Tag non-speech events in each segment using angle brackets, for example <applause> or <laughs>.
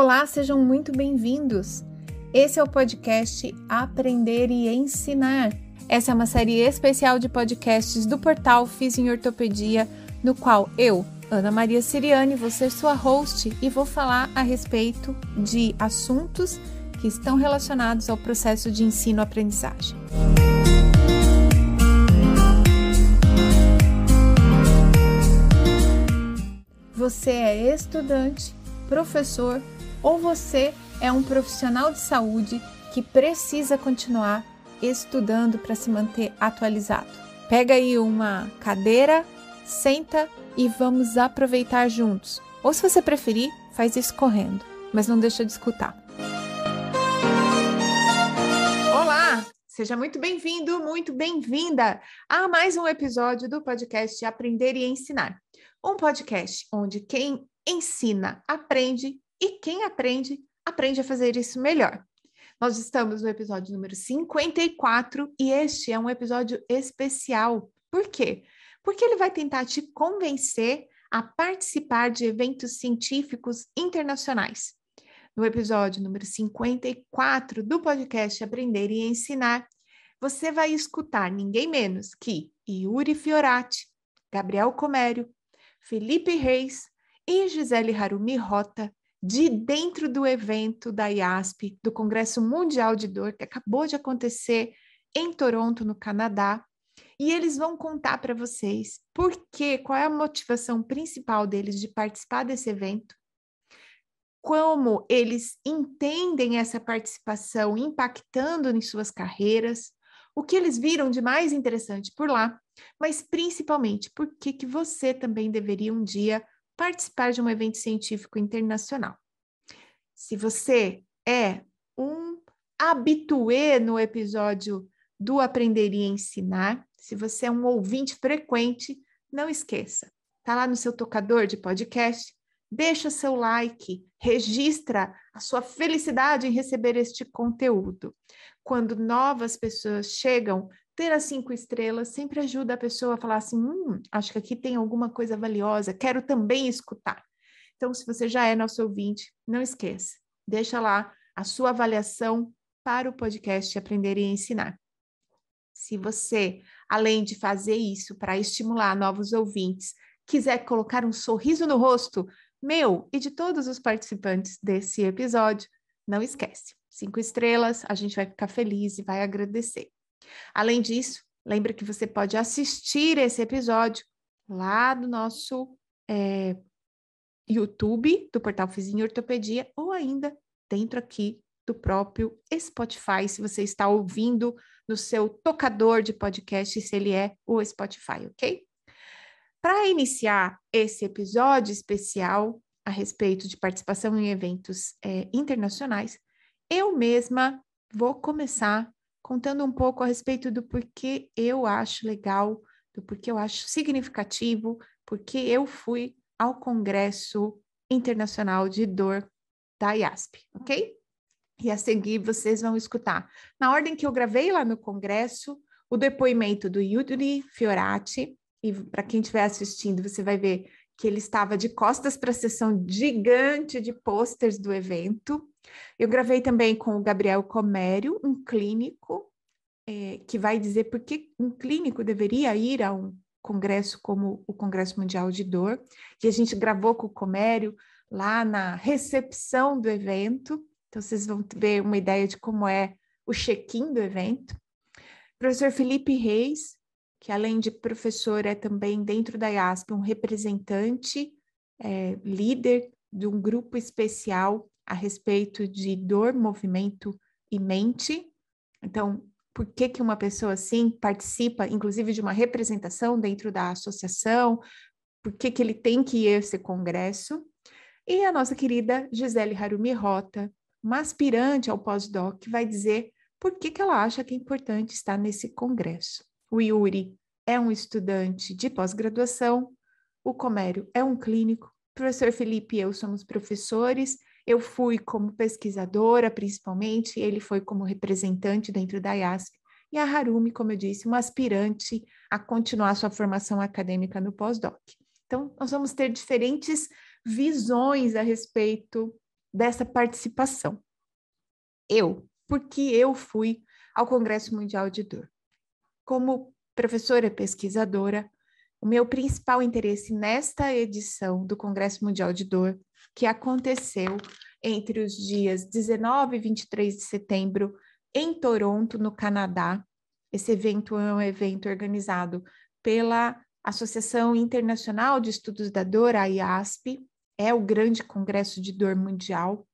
Olá, sejam muito bem-vindos. Esse é o podcast Aprender e Ensinar. Essa é uma série especial de podcasts do portal Fiz em Ortopedia, no qual eu, Ana Maria Siriane, vou ser sua host e vou falar a respeito de assuntos que estão relacionados ao processo de ensino-aprendizagem. Você é estudante, professor ou você é um profissional de saúde que precisa continuar estudando para se manter atualizado. Pega aí uma cadeira, senta e vamos aproveitar juntos. Ou se você preferir, faz isso correndo, mas não deixa de escutar. Olá, seja muito bem-vindo, muito bem-vinda a mais um episódio do podcast Aprender e Ensinar um podcast onde quem ensina aprende e quem aprende, aprende a fazer isso melhor. Nós estamos no episódio número 54 e este é um episódio especial. Por quê? Porque ele vai tentar te convencer a participar de eventos científicos internacionais. No episódio número 54 do podcast Aprender e Ensinar, você vai escutar ninguém menos que Yuri Fiorati, Gabriel Comério, Felipe Reis e Gisele Harumi Rota, de dentro do evento da IASP, do Congresso Mundial de Dor, que acabou de acontecer em Toronto, no Canadá. E eles vão contar para vocês por quê, qual é a motivação principal deles de participar desse evento, como eles entendem essa participação impactando em suas carreiras, o que eles viram de mais interessante por lá mas principalmente por que, que você também deveria um dia participar de um evento científico internacional. Se você é um habituê no episódio do Aprender e Ensinar, se você é um ouvinte frequente, não esqueça, tá lá no seu tocador de podcast, deixa seu like, registra a sua felicidade em receber este conteúdo. Quando novas pessoas chegam ter as cinco estrelas sempre ajuda a pessoa a falar assim: hum, acho que aqui tem alguma coisa valiosa, quero também escutar. Então, se você já é nosso ouvinte, não esqueça, deixa lá a sua avaliação para o podcast Aprender e Ensinar. Se você, além de fazer isso para estimular novos ouvintes, quiser colocar um sorriso no rosto meu e de todos os participantes desse episódio, não esquece. Cinco estrelas, a gente vai ficar feliz e vai agradecer. Além disso, lembre que você pode assistir esse episódio lá do nosso é, YouTube, do portal Fizinho Ortopedia, ou ainda dentro aqui do próprio Spotify, se você está ouvindo no seu tocador de podcast, se ele é o Spotify, ok? Para iniciar esse episódio especial a respeito de participação em eventos é, internacionais, eu mesma vou começar contando um pouco a respeito do porquê eu acho legal, do porquê eu acho significativo, porque eu fui ao Congresso Internacional de Dor da IASP, ok? E a seguir vocês vão escutar, na ordem que eu gravei lá no Congresso, o depoimento do Yuri Fiorati, e para quem estiver assistindo, você vai ver que ele estava de costas para a sessão gigante de posters do evento. Eu gravei também com o Gabriel Comério, um clínico, é, que vai dizer por que um clínico deveria ir a um congresso como o Congresso Mundial de Dor, que a gente gravou com o Comério lá na recepção do evento. Então, vocês vão ter uma ideia de como é o check-in do evento. professor Felipe Reis, que além de professor é também dentro da IASP um representante, é, líder de um grupo especial a respeito de dor, movimento e mente. Então, por que, que uma pessoa assim participa, inclusive, de uma representação dentro da associação? Por que, que ele tem que ir a esse congresso? E a nossa querida Gisele Harumi Rota, uma aspirante ao pós-doc, vai dizer por que, que ela acha que é importante estar nesse congresso. O Yuri é um estudante de pós-graduação, o Comério é um clínico, o professor Felipe e eu somos professores, eu fui como pesquisadora, principalmente, ele foi como representante dentro da IASP, e a Harumi, como eu disse, uma aspirante a continuar sua formação acadêmica no pós-doc. Então, nós vamos ter diferentes visões a respeito dessa participação. Eu, porque eu fui ao Congresso Mundial de Dor. Como professora pesquisadora, o meu principal interesse nesta edição do Congresso Mundial de Dor, que aconteceu entre os dias 19 e 23 de setembro em Toronto, no Canadá. Esse evento é um evento organizado pela Associação Internacional de Estudos da Dor, a IASP, é o grande congresso de dor mundial.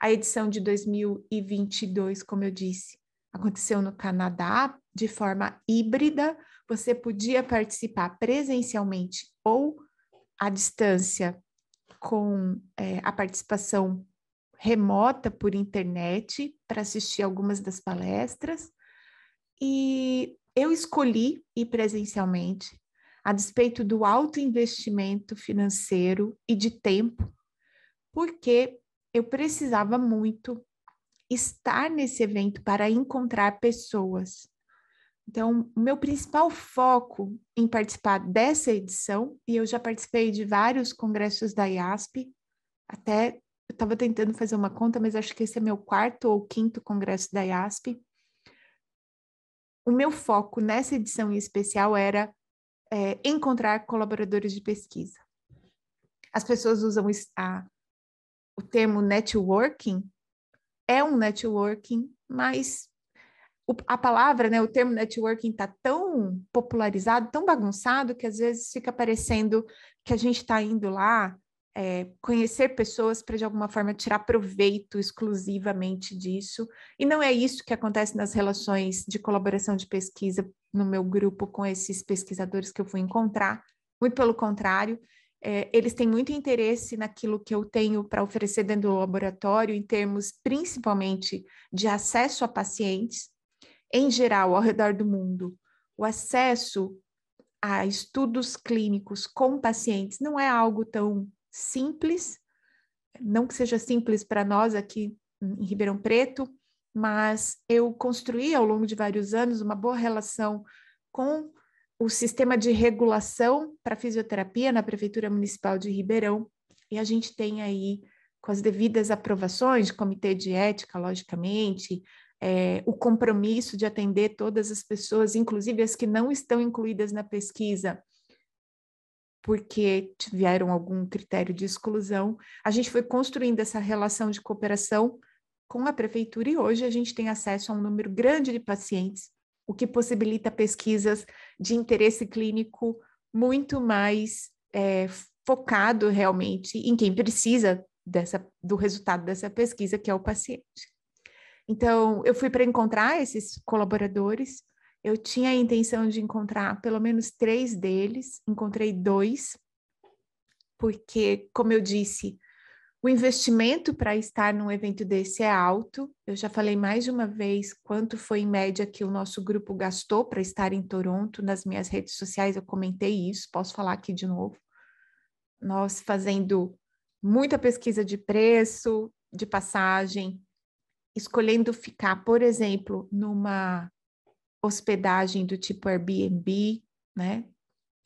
A edição de 2022, como eu disse, aconteceu no Canadá de forma híbrida. Você podia participar presencialmente ou à distância com é, a participação remota por internet para assistir algumas das palestras. E eu escolhi ir presencialmente, a despeito do alto investimento financeiro e de tempo, porque eu precisava muito estar nesse evento para encontrar pessoas. Então, o meu principal foco em participar dessa edição, e eu já participei de vários congressos da IASP, até eu estava tentando fazer uma conta, mas acho que esse é meu quarto ou quinto congresso da IASP. O meu foco nessa edição em especial era é, encontrar colaboradores de pesquisa. As pessoas usam a, o termo networking, é um networking, mas o, a palavra, né, o termo networking está tão popularizado, tão bagunçado, que às vezes fica parecendo que a gente está indo lá é, conhecer pessoas para de alguma forma tirar proveito exclusivamente disso. E não é isso que acontece nas relações de colaboração de pesquisa no meu grupo com esses pesquisadores que eu fui encontrar. Muito pelo contrário, é, eles têm muito interesse naquilo que eu tenho para oferecer dentro do laboratório, em termos principalmente de acesso a pacientes, em geral, ao redor do mundo. O acesso a estudos clínicos com pacientes não é algo tão simples, não que seja simples para nós aqui em Ribeirão Preto, mas eu construí ao longo de vários anos uma boa relação com o sistema de regulação para fisioterapia na Prefeitura Municipal de Ribeirão, e a gente tem aí, com as devidas aprovações, comitê de ética, logicamente, é, o compromisso de atender todas as pessoas, inclusive as que não estão incluídas na pesquisa, porque tiveram algum critério de exclusão. A gente foi construindo essa relação de cooperação com a prefeitura e hoje a gente tem acesso a um número grande de pacientes, o que possibilita pesquisas de interesse clínico muito mais é, focado realmente em quem precisa dessa, do resultado dessa pesquisa, que é o paciente. Então, eu fui para encontrar esses colaboradores, eu tinha a intenção de encontrar pelo menos três deles, encontrei dois, porque, como eu disse, o investimento para estar num evento desse é alto. Eu já falei mais de uma vez quanto foi em média que o nosso grupo gastou para estar em Toronto. Nas minhas redes sociais eu comentei isso, posso falar aqui de novo. Nós fazendo muita pesquisa de preço, de passagem, escolhendo ficar, por exemplo, numa hospedagem do tipo Airbnb, né?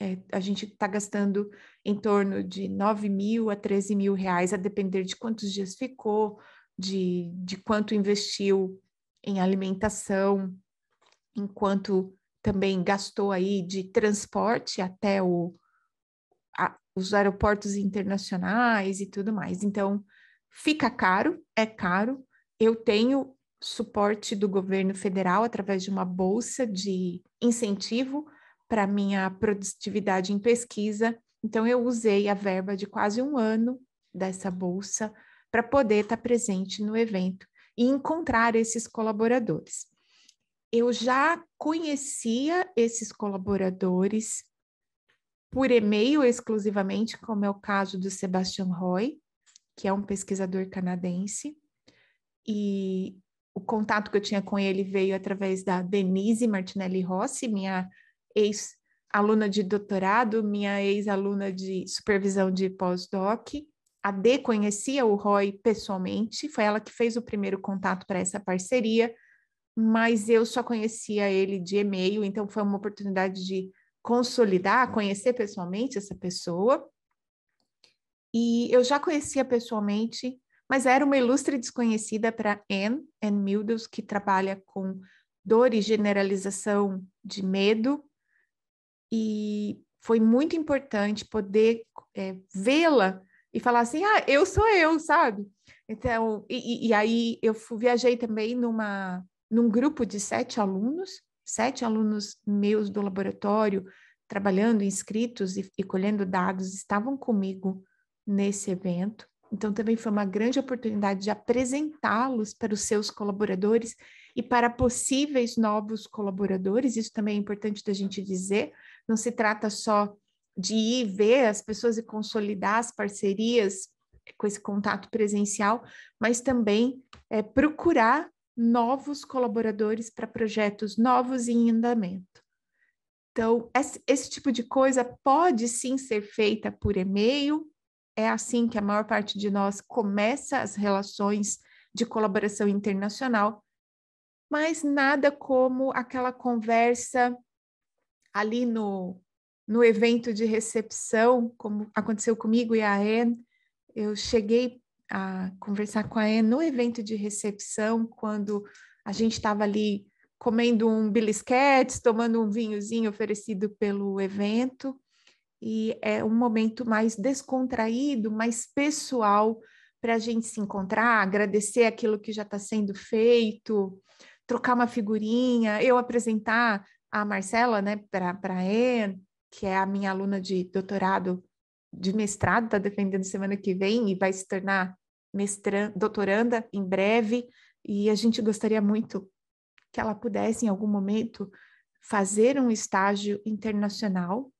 É, a gente está gastando em torno de 9 mil a 13 mil reais, a depender de quantos dias ficou, de, de quanto investiu em alimentação, enquanto também gastou aí de transporte até o, a, os aeroportos internacionais e tudo mais. Então, fica caro, é caro. Eu tenho suporte do governo federal através de uma bolsa de incentivo para minha produtividade em pesquisa. Então, eu usei a verba de quase um ano dessa bolsa para poder estar tá presente no evento e encontrar esses colaboradores. Eu já conhecia esses colaboradores por e-mail exclusivamente, como é o caso do Sebastian Roy, que é um pesquisador canadense, e o contato que eu tinha com ele veio através da Denise Martinelli Rossi, minha ex-aluna de doutorado, minha ex-aluna de supervisão de pós-doc. A D conhecia o Roy pessoalmente, foi ela que fez o primeiro contato para essa parceria, mas eu só conhecia ele de e-mail, então foi uma oportunidade de consolidar, conhecer pessoalmente essa pessoa. E eu já conhecia pessoalmente mas era uma ilustre desconhecida para Anne, Anne que trabalha com dor e generalização de medo, e foi muito importante poder é, vê-la e falar assim, ah, eu sou eu, sabe? Então, e, e aí eu fui, viajei também numa, num grupo de sete alunos, sete alunos meus do laboratório, trabalhando, inscritos e, e colhendo dados, estavam comigo nesse evento. Então, também foi uma grande oportunidade de apresentá-los para os seus colaboradores e para possíveis novos colaboradores. Isso também é importante da gente dizer. Não se trata só de ir ver as pessoas e consolidar as parcerias com esse contato presencial, mas também é, procurar novos colaboradores para projetos novos em andamento. Então, esse, esse tipo de coisa pode sim ser feita por e-mail, é assim que a maior parte de nós começa as relações de colaboração internacional, mas nada como aquela conversa ali no, no evento de recepção, como aconteceu comigo e a Anne. Eu cheguei a conversar com a Anne no evento de recepção, quando a gente estava ali comendo um bilisquete, tomando um vinhozinho oferecido pelo evento, e é um momento mais descontraído, mais pessoal para a gente se encontrar, agradecer aquilo que já está sendo feito, trocar uma figurinha, eu apresentar a Marcela, né, para a Anne, que é a minha aluna de doutorado, de mestrado, está defendendo semana que vem e vai se tornar mestranda, doutoranda em breve, e a gente gostaria muito que ela pudesse, em algum momento, fazer um estágio internacional.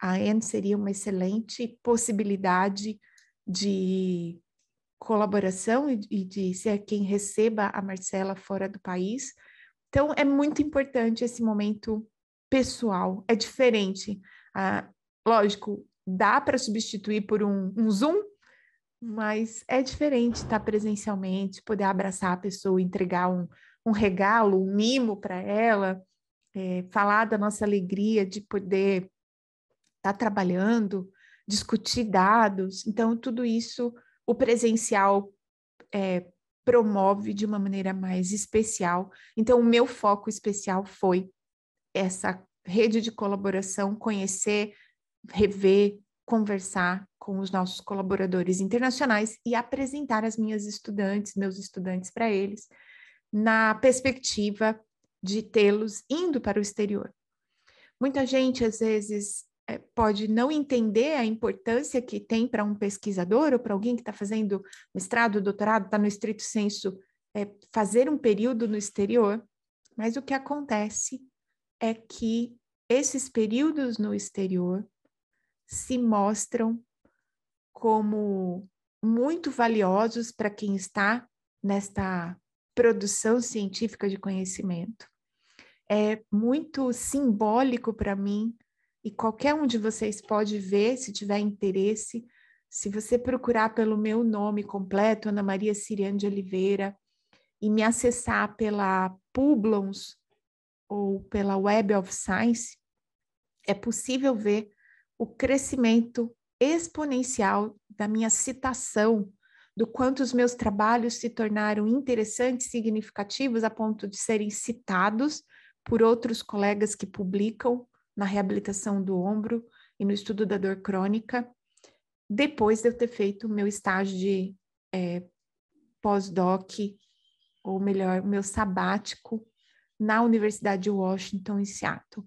A Anne seria uma excelente possibilidade de colaboração e de ser quem receba a Marcela fora do país. Então, é muito importante esse momento pessoal, é diferente. Ah, lógico, dá para substituir por um, um Zoom, mas é diferente estar presencialmente, poder abraçar a pessoa, entregar um, um regalo, um mimo para ela, é, falar da nossa alegria de poder estar tá trabalhando, discutir dados. Então, tudo isso o presencial é, promove de uma maneira mais especial. Então, o meu foco especial foi essa rede de colaboração, conhecer, rever, conversar com os nossos colaboradores internacionais e apresentar as minhas estudantes, meus estudantes para eles, na perspectiva de tê-los indo para o exterior. Muita gente, às vezes, pode não entender a importância que tem para um pesquisador ou para alguém que está fazendo mestrado, doutorado, está no estrito senso, é, fazer um período no exterior, mas o que acontece é que esses períodos no exterior se mostram como muito valiosos para quem está nesta produção científica de conhecimento. É muito simbólico para mim e qualquer um de vocês pode ver se tiver interesse. Se você procurar pelo meu nome completo, Ana Maria Siriane de Oliveira, e me acessar pela Publons ou pela Web of Science, é possível ver o crescimento exponencial da minha citação, do quanto os meus trabalhos se tornaram interessantes, significativos, a ponto de serem citados por outros colegas que publicam na reabilitação do ombro e no estudo da dor crônica, depois de eu ter feito o meu estágio de é, pós-doc, ou melhor, meu sabático na Universidade de Washington, em Seattle.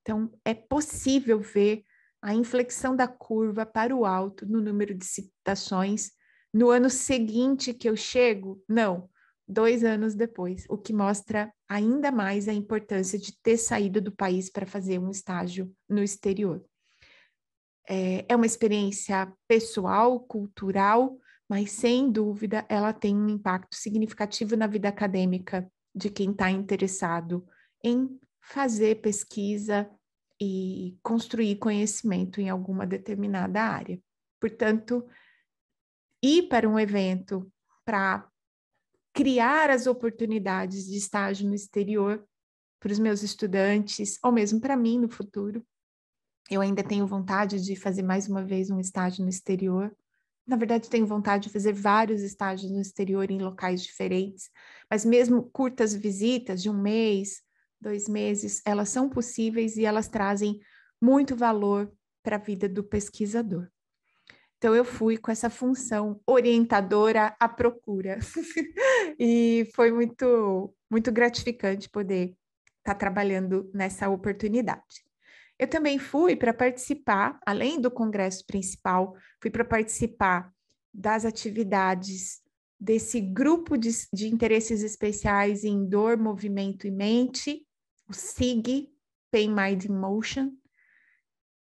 Então, é possível ver a inflexão da curva para o alto no número de citações no ano seguinte que eu chego? Não, dois anos depois, o que mostra ainda mais a importância de ter saído do país para fazer um estágio no exterior. É, é uma experiência pessoal, cultural, mas sem dúvida ela tem um impacto significativo na vida acadêmica de quem está interessado em fazer pesquisa e construir conhecimento em alguma determinada área. Portanto, ir para um evento para criar as oportunidades de estágio no exterior para os meus estudantes, ou mesmo para mim no futuro. Eu ainda tenho vontade de fazer mais uma vez um estágio no exterior, Na verdade, tenho vontade de fazer vários estágios no exterior em locais diferentes, mas mesmo curtas visitas de um mês, dois meses, elas são possíveis e elas trazem muito valor para a vida do pesquisador. Então, eu fui com essa função orientadora à procura. <laughs> e foi muito, muito gratificante poder estar tá trabalhando nessa oportunidade. Eu também fui para participar, além do congresso principal, fui para participar das atividades desse grupo de, de, interesses especiais em dor, movimento e mente, o SIG, Pain, Mind Motion,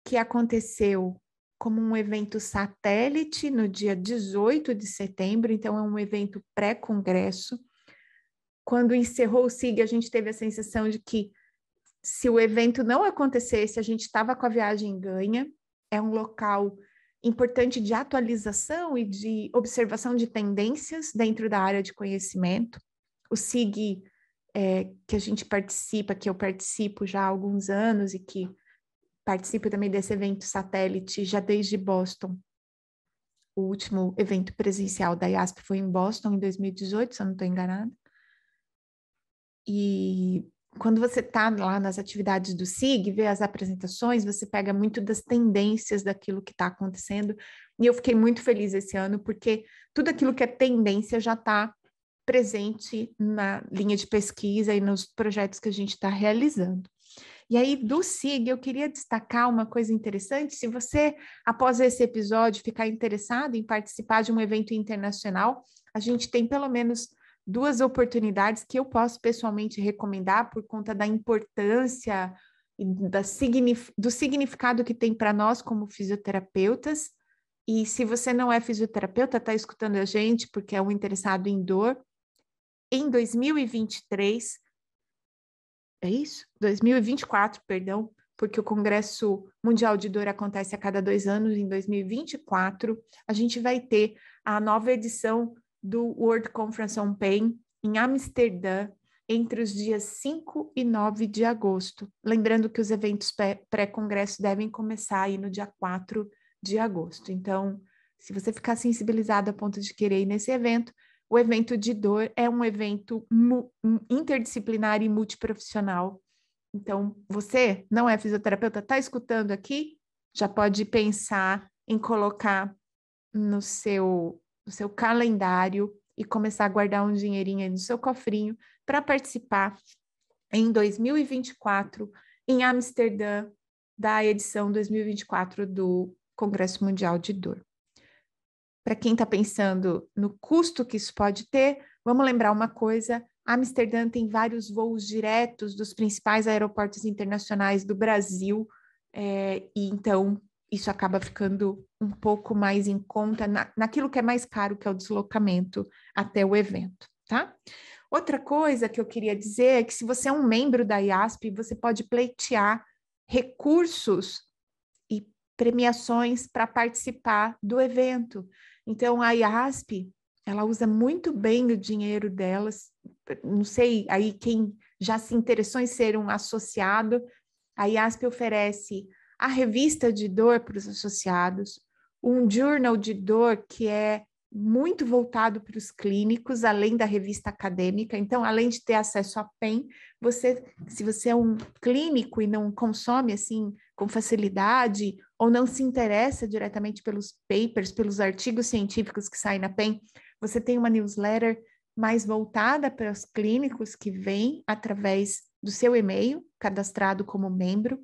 que aconteceu como um evento satélite no dia 18 de setembro, então é um evento pré-congresso. Quando encerrou o SIG, a gente teve a sensação de que se o evento não acontecesse, a gente estava com a viagem ganha. É um local importante de atualização e de observação de tendências dentro da área de conhecimento. O SIG, é, que a gente participa, que eu participo já há alguns anos e que participo também desse evento satélite já desde Boston. O último evento presencial da IASP foi em Boston em 2018, se eu não estou enganada. E quando você está lá nas atividades do SIG, vê as apresentações, você pega muito das tendências daquilo que está acontecendo. E eu fiquei muito feliz esse ano, porque tudo aquilo que é tendência já está presente na linha de pesquisa e nos projetos que a gente está realizando. E aí, do SIG, eu queria destacar uma coisa interessante. Se você, após esse episódio, ficar interessado em participar de um evento internacional, a gente tem pelo menos duas oportunidades que eu posso pessoalmente recomendar por conta da importância e da signif do significado que tem para nós como fisioterapeutas. E se você não é fisioterapeuta, está escutando a gente porque é um interessado em dor, em 2023 é isso? 2024, perdão, porque o Congresso Mundial de Dor acontece a cada dois anos, em 2024, a gente vai ter a nova edição do World Conference on Pain em Amsterdã, entre os dias 5 e 9 de agosto. Lembrando que os eventos pré-congresso devem começar aí no dia 4 de agosto. Então, se você ficar sensibilizado a ponto de querer ir nesse evento, o evento de dor é um evento interdisciplinar e multiprofissional. Então, você não é fisioterapeuta, está escutando aqui? Já pode pensar em colocar no seu, no seu calendário e começar a guardar um dinheirinho aí no seu cofrinho para participar em 2024 em Amsterdã da edição 2024 do Congresso Mundial de Dor. Para quem está pensando no custo que isso pode ter, vamos lembrar uma coisa: Amsterdã tem vários voos diretos dos principais aeroportos internacionais do Brasil, é, e então isso acaba ficando um pouco mais em conta na, naquilo que é mais caro, que é o deslocamento até o evento, tá? Outra coisa que eu queria dizer é que se você é um membro da IASP, você pode pleitear recursos e premiações para participar do evento. Então, a IASP, ela usa muito bem o dinheiro delas. Não sei aí quem já se interessou em ser um associado. A IASP oferece a revista de dor para os associados, um journal de dor que é muito voltado para os clínicos, além da revista acadêmica. Então, além de ter acesso à PEN, você, se você é um clínico e não consome assim com facilidade ou não se interessa diretamente pelos papers, pelos artigos científicos que saem na PEN, você tem uma newsletter mais voltada para os clínicos que vêm através do seu e-mail, cadastrado como membro.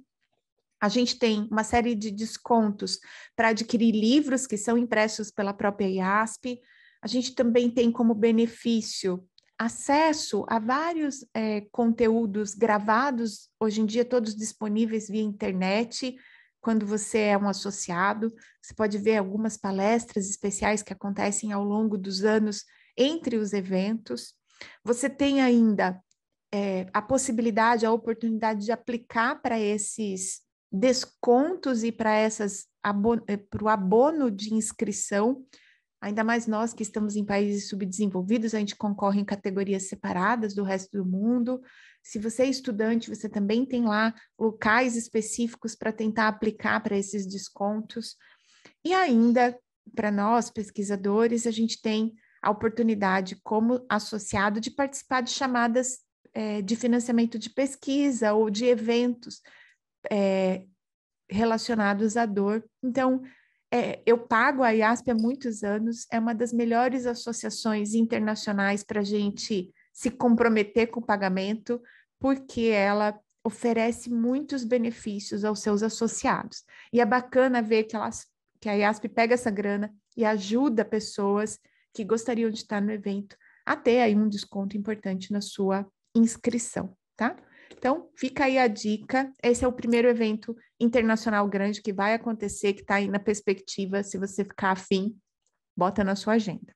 A gente tem uma série de descontos para adquirir livros que são impressos pela própria IASP. A gente também tem como benefício acesso a vários é, conteúdos gravados, hoje em dia todos disponíveis via internet, quando você é um associado. Você pode ver algumas palestras especiais que acontecem ao longo dos anos entre os eventos. Você tem ainda é, a possibilidade, a oportunidade de aplicar para esses descontos e para essas eh, para o abono de inscrição, ainda mais nós que estamos em países subdesenvolvidos, a gente concorre em categorias separadas do resto do mundo. Se você é estudante, você também tem lá locais específicos para tentar aplicar para esses descontos. E ainda para nós, pesquisadores, a gente tem a oportunidade, como associado, de participar de chamadas é, de financiamento de pesquisa ou de eventos é, relacionados à dor. Então, é, eu pago a IASP há muitos anos, é uma das melhores associações internacionais para a gente se comprometer com o pagamento, porque ela oferece muitos benefícios aos seus associados. E é bacana ver que, elas, que a IASP pega essa grana e ajuda pessoas que gostariam de estar no evento a ter aí um desconto importante na sua inscrição, tá? Então, fica aí a dica. Esse é o primeiro evento internacional grande que vai acontecer, que está aí na perspectiva. Se você ficar afim, bota na sua agenda.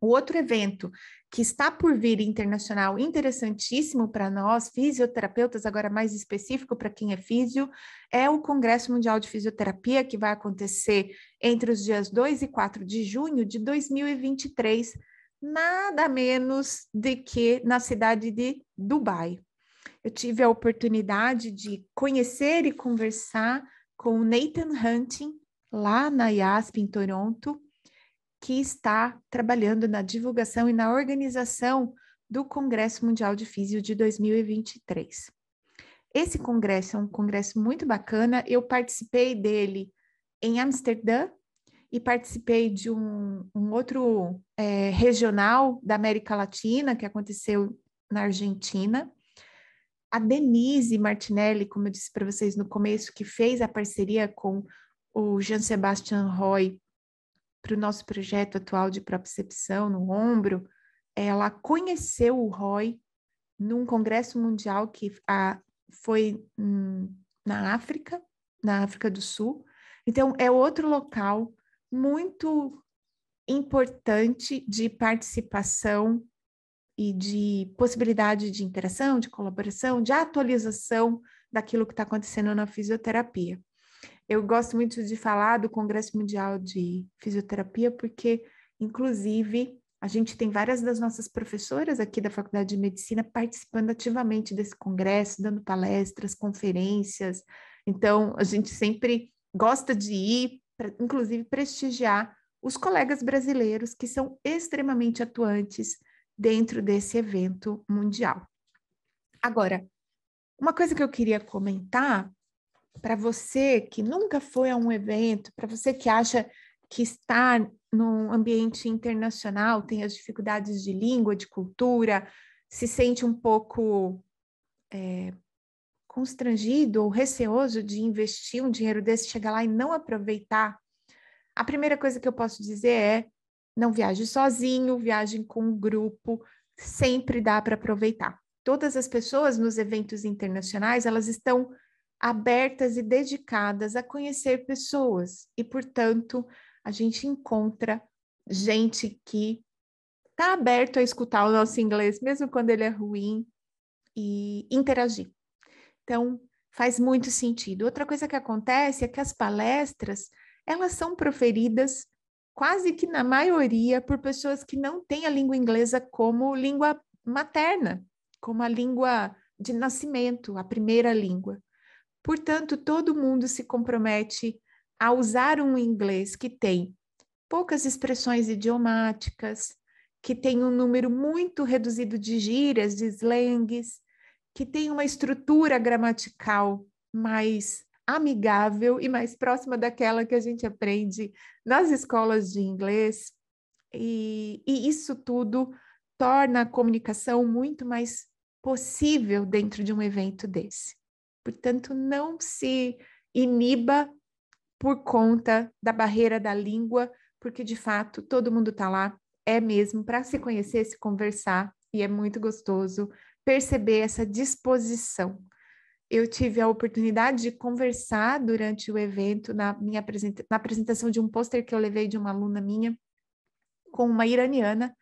O outro evento que está por vir internacional, interessantíssimo para nós, fisioterapeutas, agora mais específico para quem é físio, é o Congresso Mundial de Fisioterapia, que vai acontecer entre os dias 2 e 4 de junho de 2023, nada menos do que na cidade de Dubai. Eu tive a oportunidade de conhecer e conversar com o Nathan Hunting, lá na IASP, em Toronto, que está trabalhando na divulgação e na organização do Congresso Mundial de Físio de 2023. Esse congresso é um congresso muito bacana, eu participei dele em Amsterdã e participei de um, um outro é, regional da América Latina, que aconteceu na Argentina. A Denise Martinelli, como eu disse para vocês no começo, que fez a parceria com o Jean Sebastian Roy para o nosso projeto atual de propriocepção no ombro, ela conheceu o Roy num congresso mundial que a, foi hum, na África, na África do Sul. Então, é outro local muito importante de participação e de possibilidade de interação, de colaboração, de atualização daquilo que está acontecendo na fisioterapia. Eu gosto muito de falar do Congresso Mundial de Fisioterapia, porque, inclusive, a gente tem várias das nossas professoras aqui da Faculdade de Medicina participando ativamente desse congresso, dando palestras, conferências. Então, a gente sempre gosta de ir, pra, inclusive, prestigiar os colegas brasileiros que são extremamente atuantes dentro desse evento mundial. Agora, uma coisa que eu queria comentar para você que nunca foi a um evento, para você que acha que está num ambiente internacional, tem as dificuldades de língua, de cultura, se sente um pouco é, constrangido ou receoso de investir um dinheiro desse, chegar lá e não aproveitar, a primeira coisa que eu posso dizer é: não viaje sozinho, viaje com um grupo, sempre dá para aproveitar. Todas as pessoas nos eventos internacionais, elas estão abertas e dedicadas a conhecer pessoas e, portanto, a gente encontra gente que está aberto a escutar o nosso inglês, mesmo quando ele é ruim, e interagir. Então, faz muito sentido. Outra coisa que acontece é que as palestras, elas são proferidas quase que na maioria por pessoas que não têm a língua inglesa como língua materna, como a língua de nascimento, a primeira língua. Portanto, todo mundo se compromete a usar um inglês que tem poucas expressões idiomáticas, que tem um número muito reduzido de gírias, de slangs, que tem uma estrutura gramatical mais amigável e mais próxima daquela que a gente aprende nas escolas de inglês. E, e isso tudo torna a comunicação muito mais possível dentro de um evento desse. Portanto, não se iniba por conta da barreira da língua, porque de fato todo mundo está lá, é mesmo para se conhecer, se conversar, e é muito gostoso perceber essa disposição. Eu tive a oportunidade de conversar durante o evento, na minha apresenta na apresentação de um pôster que eu levei de uma aluna minha, com uma iraniana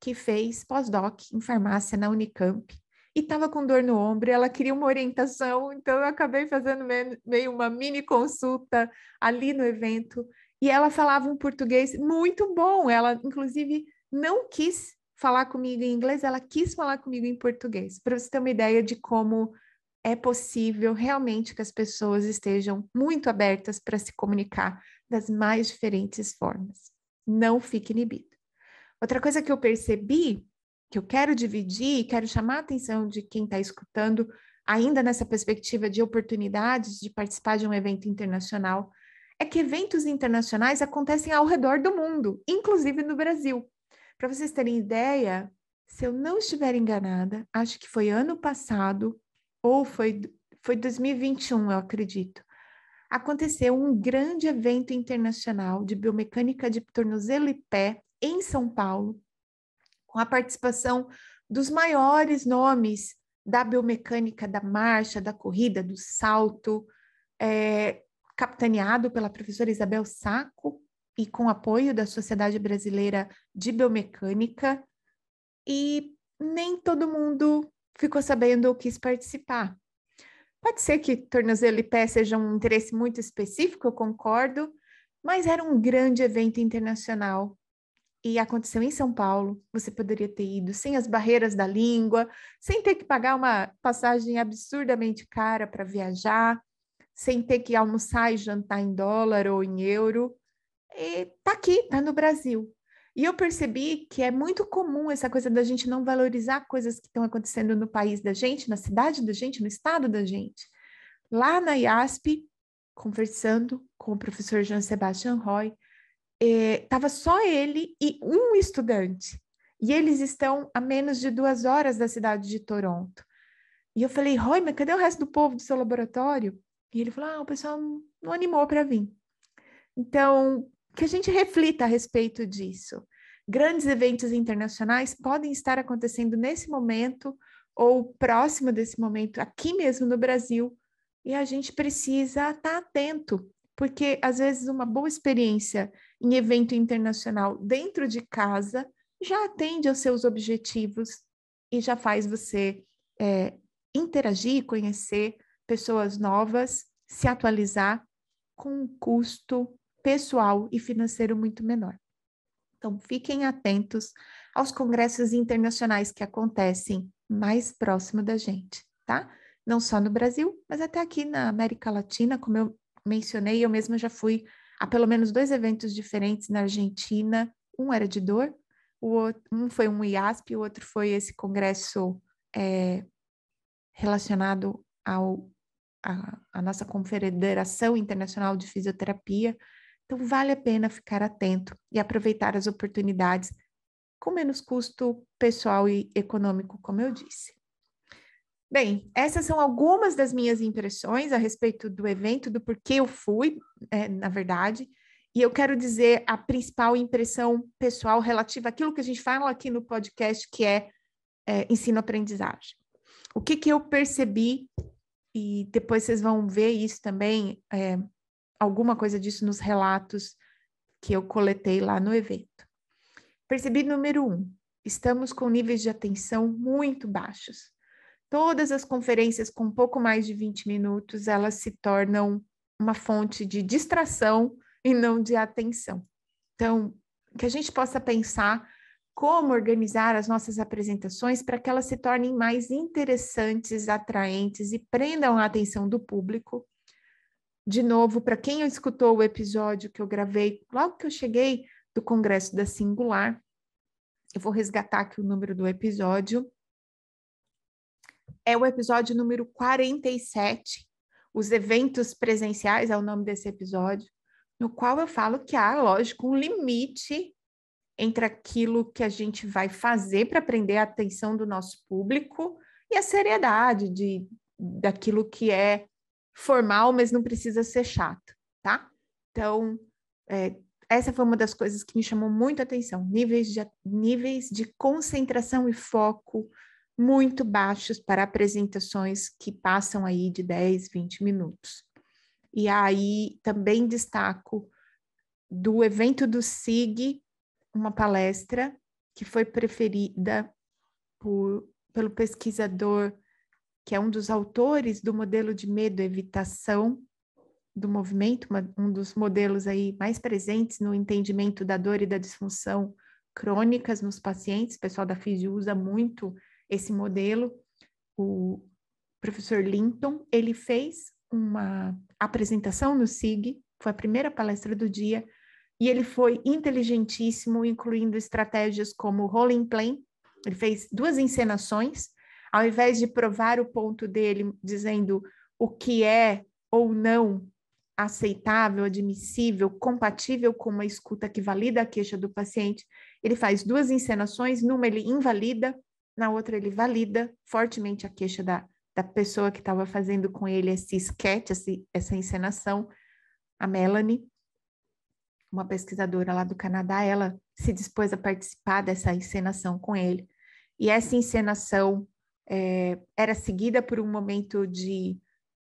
que fez pós-doc em farmácia na Unicamp e estava com dor no ombro, ela queria uma orientação, então eu acabei fazendo meio uma mini consulta ali no evento, e ela falava um português muito bom, ela inclusive não quis falar comigo em inglês, ela quis falar comigo em português, para você ter uma ideia de como é possível realmente que as pessoas estejam muito abertas para se comunicar das mais diferentes formas. Não fique inibido. Outra coisa que eu percebi, que eu quero dividir, quero chamar a atenção de quem está escutando, ainda nessa perspectiva de oportunidades de participar de um evento internacional, é que eventos internacionais acontecem ao redor do mundo, inclusive no Brasil. Para vocês terem ideia, se eu não estiver enganada, acho que foi ano passado, ou foi, foi 2021, eu acredito. Aconteceu um grande evento internacional de biomecânica de tornozelo e pé em São Paulo, com a participação dos maiores nomes da biomecânica da marcha, da corrida, do salto, é, capitaneado pela professora Isabel Saco e com apoio da Sociedade Brasileira de Biomecânica, e nem todo mundo ficou sabendo ou quis participar. Pode ser que tornozelo e pé seja um interesse muito específico, eu concordo, mas era um grande evento internacional e aconteceu em São Paulo. Você poderia ter ido sem as barreiras da língua, sem ter que pagar uma passagem absurdamente cara para viajar, sem ter que almoçar e jantar em dólar ou em euro. E tá aqui, tá no Brasil. E eu percebi que é muito comum essa coisa da gente não valorizar coisas que estão acontecendo no país da gente, na cidade da gente, no estado da gente. Lá na IASP, conversando com o professor Jean Sebastian Roy, estava eh, só ele e um estudante. E eles estão a menos de duas horas da cidade de Toronto. E eu falei, Roy, mas cadê o resto do povo do seu laboratório? E ele falou, ah, o pessoal não animou para vir. Então, que a gente reflita a respeito disso. Grandes eventos internacionais podem estar acontecendo nesse momento ou próximo desse momento, aqui mesmo no Brasil, e a gente precisa estar atento, porque às vezes uma boa experiência em evento internacional dentro de casa já atende aos seus objetivos e já faz você é, interagir, conhecer pessoas novas, se atualizar com um custo pessoal e financeiro muito menor. Então, fiquem atentos aos congressos internacionais que acontecem mais próximo da gente, tá? Não só no Brasil, mas até aqui na América Latina, como eu mencionei, eu mesma já fui a pelo menos dois eventos diferentes na Argentina. Um era de dor, outro, um foi um IASP, o outro foi esse congresso é, relacionado ao a, a nossa Confederação Internacional de Fisioterapia, então, vale a pena ficar atento e aproveitar as oportunidades com menos custo pessoal e econômico, como eu disse. Bem, essas são algumas das minhas impressões a respeito do evento, do porquê eu fui, é, na verdade, e eu quero dizer a principal impressão pessoal relativa àquilo que a gente fala aqui no podcast, que é, é ensino-aprendizagem. O que, que eu percebi, e depois vocês vão ver isso também, é, alguma coisa disso nos relatos que eu coletei lá no evento. Percebi número um, estamos com níveis de atenção muito baixos. Todas as conferências com pouco mais de 20 minutos, elas se tornam uma fonte de distração e não de atenção. Então, que a gente possa pensar como organizar as nossas apresentações para que elas se tornem mais interessantes, atraentes e prendam a atenção do público de novo, para quem escutou o episódio que eu gravei logo que eu cheguei do Congresso da Singular, eu vou resgatar aqui o número do episódio. É o episódio número 47, os eventos presenciais é o nome desse episódio, no qual eu falo que há, lógico, um limite entre aquilo que a gente vai fazer para prender a atenção do nosso público e a seriedade de, daquilo que é formal, mas não precisa ser chato, tá? Então, é, essa foi uma das coisas que me chamou muito a atenção. Níveis de, níveis de concentração e foco muito baixos para apresentações que passam aí de 10, 20 minutos. E aí também destaco do evento do SIG, uma palestra que foi preferida por, pelo pesquisador que é um dos autores do modelo de medo-evitação do movimento, uma, um dos modelos aí mais presentes no entendimento da dor e da disfunção crônicas nos pacientes. O pessoal da Fisio usa muito esse modelo. O professor Linton, ele fez uma apresentação no SIG, foi a primeira palestra do dia, e ele foi inteligentíssimo, incluindo estratégias como rolling play. Ele fez duas encenações, ao invés de provar o ponto dele, dizendo o que é ou não aceitável, admissível, compatível com uma escuta que valida a queixa do paciente, ele faz duas encenações, numa ele invalida, na outra ele valida fortemente a queixa da, da pessoa que estava fazendo com ele esse sketch, esse, essa encenação, a Melanie, uma pesquisadora lá do Canadá, ela se dispôs a participar dessa encenação com ele. E essa encenação é, era seguida por um momento de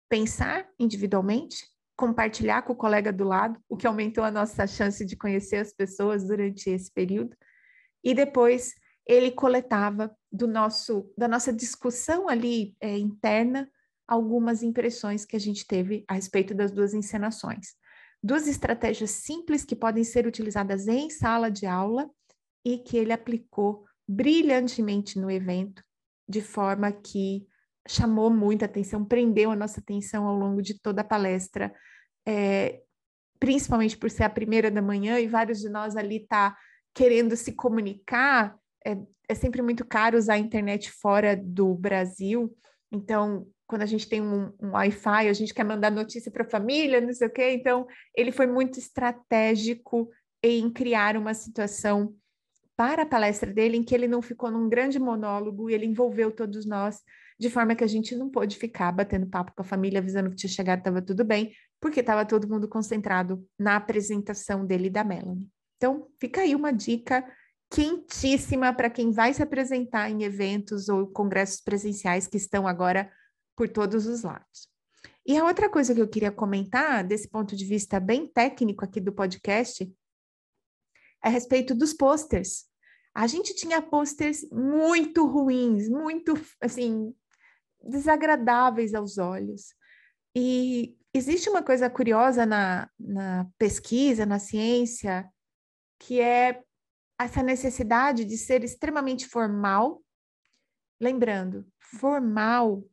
pensar individualmente, compartilhar com o colega do lado, o que aumentou a nossa chance de conhecer as pessoas durante esse período. E depois ele coletava do nosso da nossa discussão ali é, interna algumas impressões que a gente teve a respeito das duas encenações. Duas estratégias simples que podem ser utilizadas em sala de aula e que ele aplicou brilhantemente no evento, de forma que chamou muita atenção, prendeu a nossa atenção ao longo de toda a palestra, é, principalmente por ser a primeira da manhã e vários de nós ali tá querendo se comunicar. É, é sempre muito caro usar a internet fora do Brasil, então quando a gente tem um, um Wi-Fi, a gente quer mandar notícia para a família, não sei o quê. Então, ele foi muito estratégico em criar uma situação para a palestra dele em que ele não ficou num grande monólogo e ele envolveu todos nós de forma que a gente não pôde ficar batendo papo com a família, avisando que tinha chegado, estava tudo bem, porque estava todo mundo concentrado na apresentação dele e da Melanie. Então, fica aí uma dica quentíssima para quem vai se apresentar em eventos ou congressos presenciais que estão agora por todos os lados. E a outra coisa que eu queria comentar, desse ponto de vista bem técnico aqui do podcast, a respeito dos posters. A gente tinha posters muito ruins, muito, assim, desagradáveis aos olhos. E existe uma coisa curiosa na, na pesquisa, na ciência, que é essa necessidade de ser extremamente formal. Lembrando, formal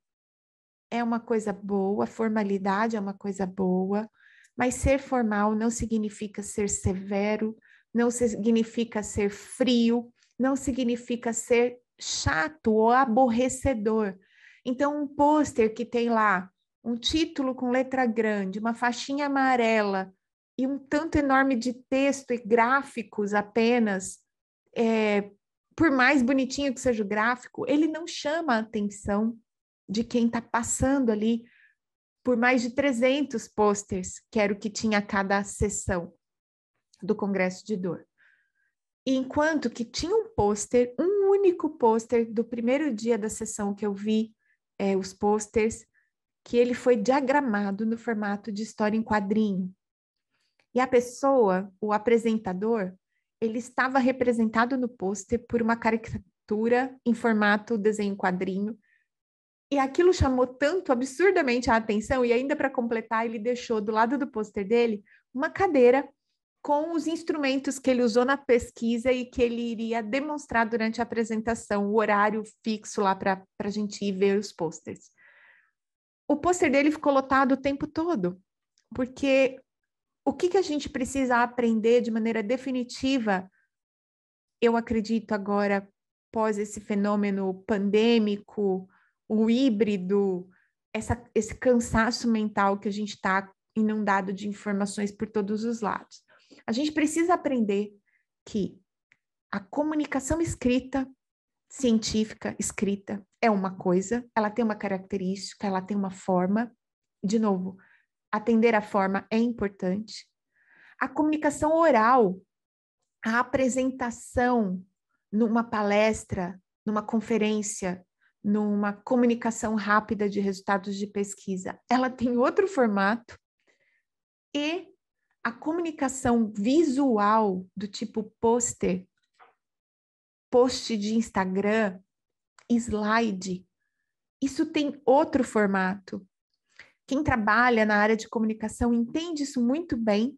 é uma coisa boa, formalidade é uma coisa boa, mas ser formal não significa ser severo, não significa ser frio, não significa ser chato ou aborrecedor. Então, um pôster que tem lá um título com letra grande, uma faixinha amarela e um tanto enorme de texto e gráficos apenas, é, por mais bonitinho que seja o gráfico, ele não chama a atenção de quem está passando ali por mais de 300 posters, que era o que tinha cada sessão do Congresso de Dor. Enquanto que tinha um pôster, um único pôster do primeiro dia da sessão que eu vi é, os posters, que ele foi diagramado no formato de história em quadrinho. E a pessoa, o apresentador, ele estava representado no pôster por uma caricatura em formato desenho quadrinho, e aquilo chamou tanto absurdamente a atenção, e ainda para completar, ele deixou do lado do pôster dele uma cadeira com os instrumentos que ele usou na pesquisa e que ele iria demonstrar durante a apresentação, o horário fixo lá para a gente ir ver os pôsteres. O pôster dele ficou lotado o tempo todo, porque o que, que a gente precisa aprender de maneira definitiva, eu acredito agora, pós esse fenômeno pandêmico, o híbrido, essa, esse cansaço mental que a gente está inundado de informações por todos os lados. A gente precisa aprender que a comunicação escrita, científica, escrita, é uma coisa, ela tem uma característica, ela tem uma forma. De novo, atender a forma é importante. A comunicação oral, a apresentação numa palestra, numa conferência, numa comunicação rápida de resultados de pesquisa, ela tem outro formato e a comunicação visual do tipo pôster, post de Instagram, slide, isso tem outro formato. Quem trabalha na área de comunicação entende isso muito bem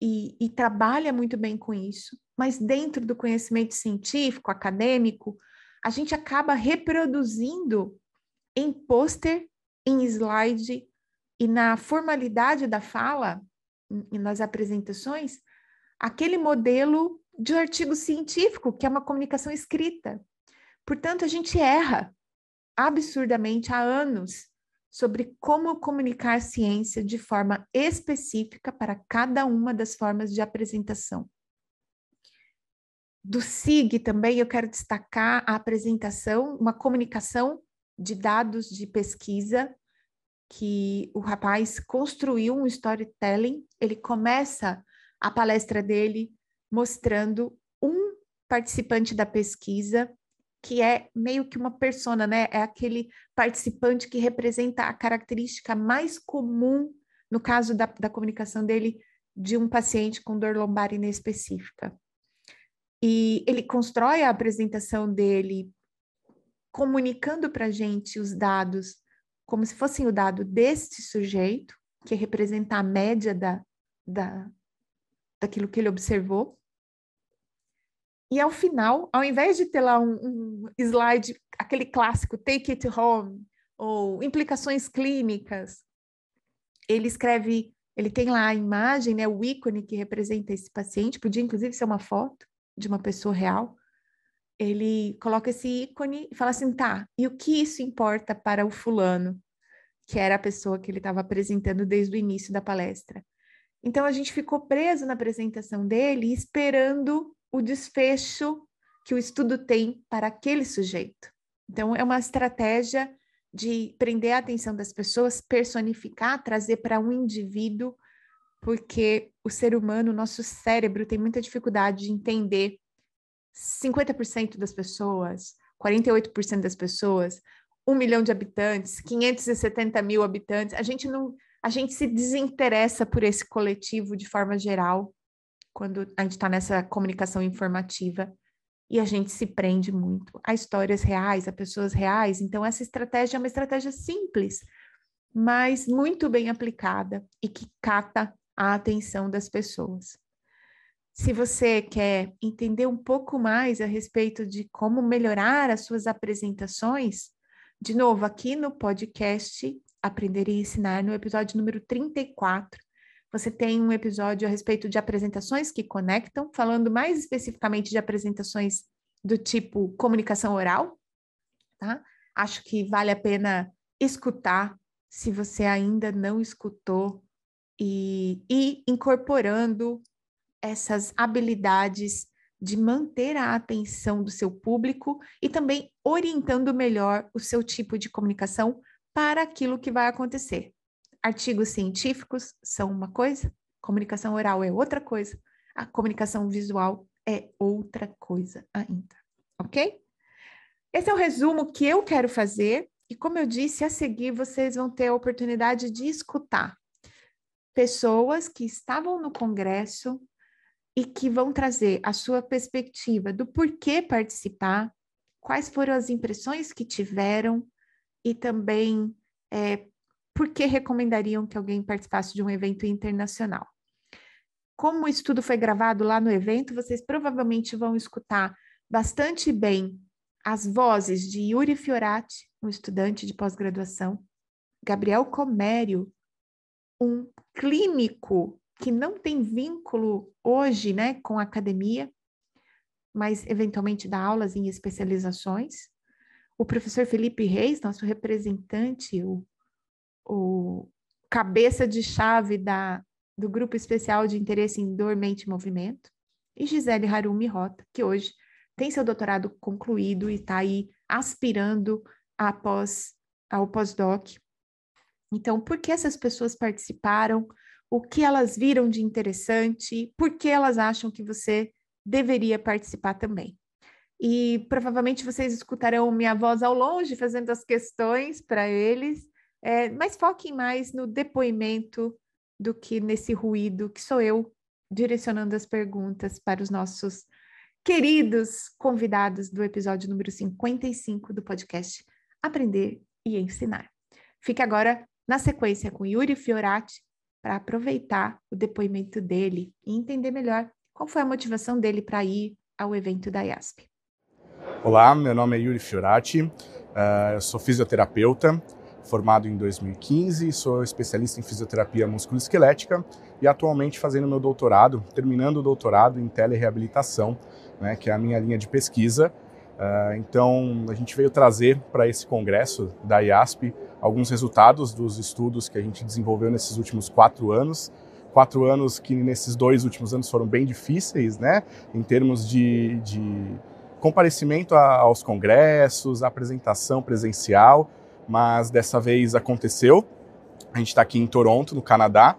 e, e trabalha muito bem com isso, mas dentro do conhecimento científico, acadêmico, a gente acaba reproduzindo em pôster, em slide e na formalidade da fala nas apresentações aquele modelo de um artigo científico, que é uma comunicação escrita. Portanto, a gente erra absurdamente há anos sobre como comunicar ciência de forma específica para cada uma das formas de apresentação. Do SIG também eu quero destacar a apresentação, uma comunicação de dados de pesquisa que o rapaz construiu um storytelling, ele começa a palestra dele mostrando um participante da pesquisa que é meio que uma persona, né? É aquele participante que representa a característica mais comum, no caso da, da comunicação dele, de um paciente com dor lombar inespecífica. E ele constrói a apresentação dele comunicando para a gente os dados como se fossem o dado deste sujeito, que representa a média da, da, daquilo que ele observou. E ao final, ao invés de ter lá um, um slide, aquele clássico take it home, ou implicações clínicas, ele escreve, ele tem lá a imagem, né, o ícone que representa esse paciente, podia inclusive ser uma foto de uma pessoa real. Ele coloca esse ícone e fala assim: tá, e o que isso importa para o fulano, que era a pessoa que ele estava apresentando desde o início da palestra? Então a gente ficou preso na apresentação dele, esperando o desfecho que o estudo tem para aquele sujeito. Então é uma estratégia de prender a atenção das pessoas, personificar, trazer para um indivíduo, porque o ser humano, o nosso cérebro tem muita dificuldade de entender 50% das pessoas, 48% das pessoas, um milhão de habitantes, 570 mil habitantes, a gente não a gente se desinteressa por esse coletivo de forma geral, quando a gente está nessa comunicação informativa, e a gente se prende muito a histórias reais, a pessoas reais. Então, essa estratégia é uma estratégia simples, mas muito bem aplicada e que cata a atenção das pessoas. Se você quer entender um pouco mais a respeito de como melhorar as suas apresentações, de novo, aqui no podcast Aprender e Ensinar, no episódio número 34. Você tem um episódio a respeito de apresentações que conectam, falando mais especificamente de apresentações do tipo comunicação oral, tá? Acho que vale a pena escutar se você ainda não escutou e, e incorporando essas habilidades de manter a atenção do seu público e também orientando melhor o seu tipo de comunicação para aquilo que vai acontecer. Artigos científicos são uma coisa, comunicação oral é outra coisa, a comunicação visual é outra coisa ainda, ok? Esse é o resumo que eu quero fazer, e como eu disse, a seguir vocês vão ter a oportunidade de escutar pessoas que estavam no congresso e que vão trazer a sua perspectiva do porquê participar, quais foram as impressões que tiveram, e também é, por que recomendariam que alguém participasse de um evento internacional. Como o estudo foi gravado lá no evento, vocês provavelmente vão escutar bastante bem as vozes de Yuri Fiorati, um estudante de pós-graduação, Gabriel Comério, um clínico que não tem vínculo hoje né, com a academia, mas eventualmente dá aulas em especializações, o professor Felipe Reis, nosso representante, o, o cabeça de chave da, do Grupo Especial de Interesse em Dor, Mente e Movimento, e Gisele Harumi Rota, que hoje tem seu doutorado concluído e está aí aspirando após, ao pós-doc. Então, por que essas pessoas participaram? O que elas viram de interessante? Por que elas acham que você deveria participar também? e provavelmente vocês escutarão minha voz ao longe fazendo as questões para eles, é, mas foquem mais no depoimento do que nesse ruído que sou eu direcionando as perguntas para os nossos queridos convidados do episódio número 55 do podcast Aprender e Ensinar. Fique agora na sequência com Yuri Fiorati para aproveitar o depoimento dele e entender melhor qual foi a motivação dele para ir ao evento da IASP. Olá, meu nome é Yuri Fiorati, uh, eu sou fisioterapeuta, formado em 2015, sou especialista em fisioterapia musculoesquelética e atualmente fazendo meu doutorado, terminando o doutorado em telereabilitação, né, que é a minha linha de pesquisa. Uh, então, a gente veio trazer para esse congresso da IASP alguns resultados dos estudos que a gente desenvolveu nesses últimos quatro anos. Quatro anos que nesses dois últimos anos foram bem difíceis, né, em termos de, de comparecimento a, aos congressos, apresentação presencial, mas dessa vez aconteceu. A gente está aqui em Toronto, no Canadá,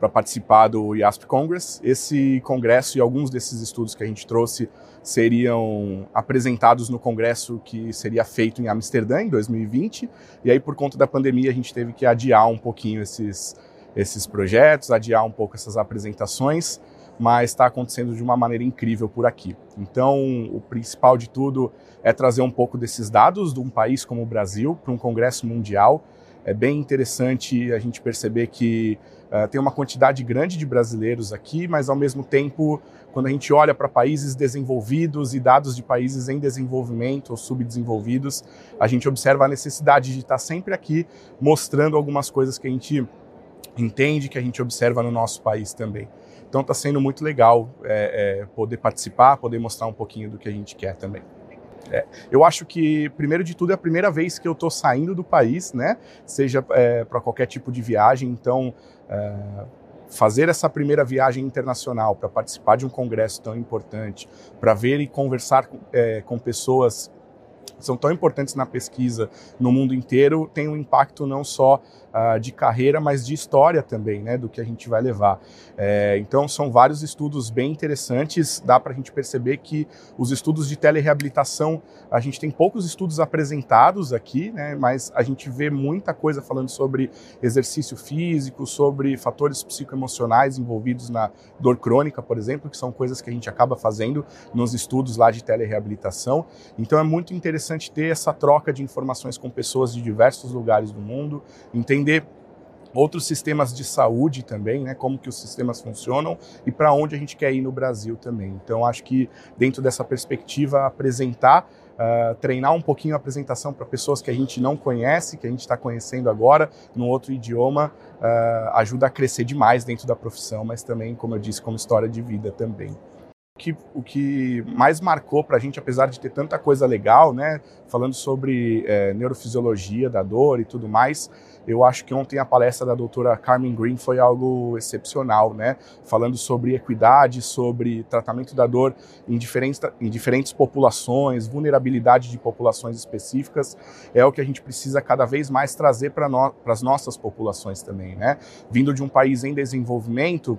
para participar do IASP Congress. Esse congresso e alguns desses estudos que a gente trouxe seriam apresentados no congresso que seria feito em Amsterdã em 2020. E aí, por conta da pandemia, a gente teve que adiar um pouquinho esses, esses projetos, adiar um pouco essas apresentações, mas está acontecendo de uma maneira incrível por aqui. Então, o principal de tudo é trazer um pouco desses dados de um país como o Brasil para um congresso mundial. É bem interessante a gente perceber que Uh, tem uma quantidade grande de brasileiros aqui, mas ao mesmo tempo, quando a gente olha para países desenvolvidos e dados de países em desenvolvimento ou subdesenvolvidos, a gente observa a necessidade de estar sempre aqui mostrando algumas coisas que a gente entende, que a gente observa no nosso país também. Então está sendo muito legal é, é, poder participar, poder mostrar um pouquinho do que a gente quer também. É, eu acho que, primeiro de tudo, é a primeira vez que eu estou saindo do país, né? Seja é, para qualquer tipo de viagem. Então, é, fazer essa primeira viagem internacional para participar de um congresso tão importante, para ver e conversar com, é, com pessoas são tão importantes na pesquisa no mundo inteiro, tem um impacto não só uh, de carreira, mas de história também, né, do que a gente vai levar. É, então, são vários estudos bem interessantes, dá para a gente perceber que os estudos de telereabilitação, a gente tem poucos estudos apresentados aqui, né, mas a gente vê muita coisa falando sobre exercício físico, sobre fatores psicoemocionais envolvidos na dor crônica, por exemplo, que são coisas que a gente acaba fazendo nos estudos lá de telereabilitação. Então, é muito interessante ter essa troca de informações com pessoas de diversos lugares do mundo, entender outros sistemas de saúde também, né, como que os sistemas funcionam e para onde a gente quer ir no Brasil também. Então, acho que dentro dessa perspectiva, apresentar, uh, treinar um pouquinho a apresentação para pessoas que a gente não conhece, que a gente está conhecendo agora, num outro idioma, uh, ajuda a crescer demais dentro da profissão, mas também, como eu disse, como história de vida também que, o que mais marcou para a gente, apesar de ter tanta coisa legal, né, falando sobre é, neurofisiologia da dor e tudo mais, eu acho que ontem a palestra da doutora Carmen Green foi algo excepcional, né, falando sobre equidade, sobre tratamento da dor em diferentes, em diferentes populações, vulnerabilidade de populações específicas, é o que a gente precisa cada vez mais trazer para no, as nossas populações também, né. Vindo de um país em desenvolvimento,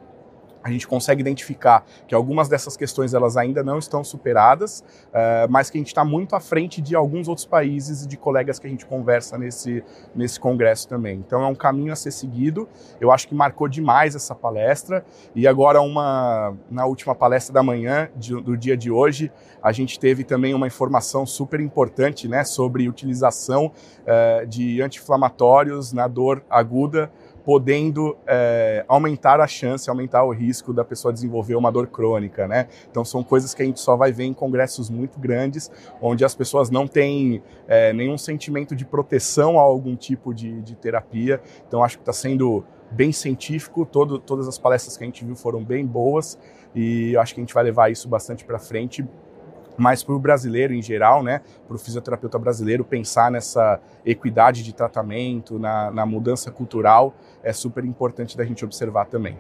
a gente consegue identificar que algumas dessas questões elas ainda não estão superadas, uh, mas que a gente está muito à frente de alguns outros países e de colegas que a gente conversa nesse, nesse congresso também. Então é um caminho a ser seguido. Eu acho que marcou demais essa palestra. E agora, uma, na última palestra da manhã, de, do dia de hoje, a gente teve também uma informação super importante né, sobre utilização uh, de anti-inflamatórios na dor aguda podendo é, aumentar a chance, aumentar o risco da pessoa desenvolver uma dor crônica, né? Então são coisas que a gente só vai ver em congressos muito grandes, onde as pessoas não têm é, nenhum sentimento de proteção a algum tipo de, de terapia. Então acho que está sendo bem científico, todo, todas as palestras que a gente viu foram bem boas e acho que a gente vai levar isso bastante para frente mas para o brasileiro em geral, né, para o fisioterapeuta brasileiro, pensar nessa equidade de tratamento, na, na mudança cultural, é super importante da gente observar também.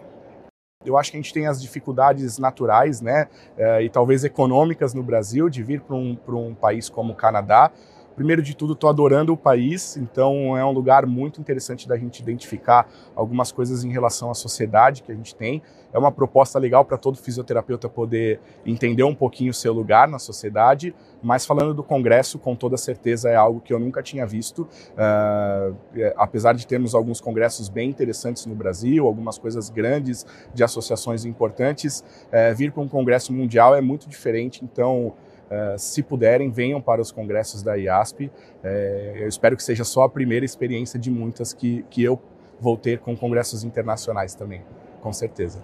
Eu acho que a gente tem as dificuldades naturais, né, eh, e talvez econômicas no Brasil de vir para um, um país como o Canadá, Primeiro de tudo, estou adorando o país, então é um lugar muito interessante da gente identificar algumas coisas em relação à sociedade que a gente tem. É uma proposta legal para todo fisioterapeuta poder entender um pouquinho o seu lugar na sociedade, mas falando do congresso, com toda certeza é algo que eu nunca tinha visto. Uh, apesar de termos alguns congressos bem interessantes no Brasil, algumas coisas grandes de associações importantes, uh, vir para um congresso mundial é muito diferente, então Uh, se puderem, venham para os congressos da IASP. Uh, eu espero que seja só a primeira experiência de muitas que, que eu vou ter com congressos internacionais também, com certeza.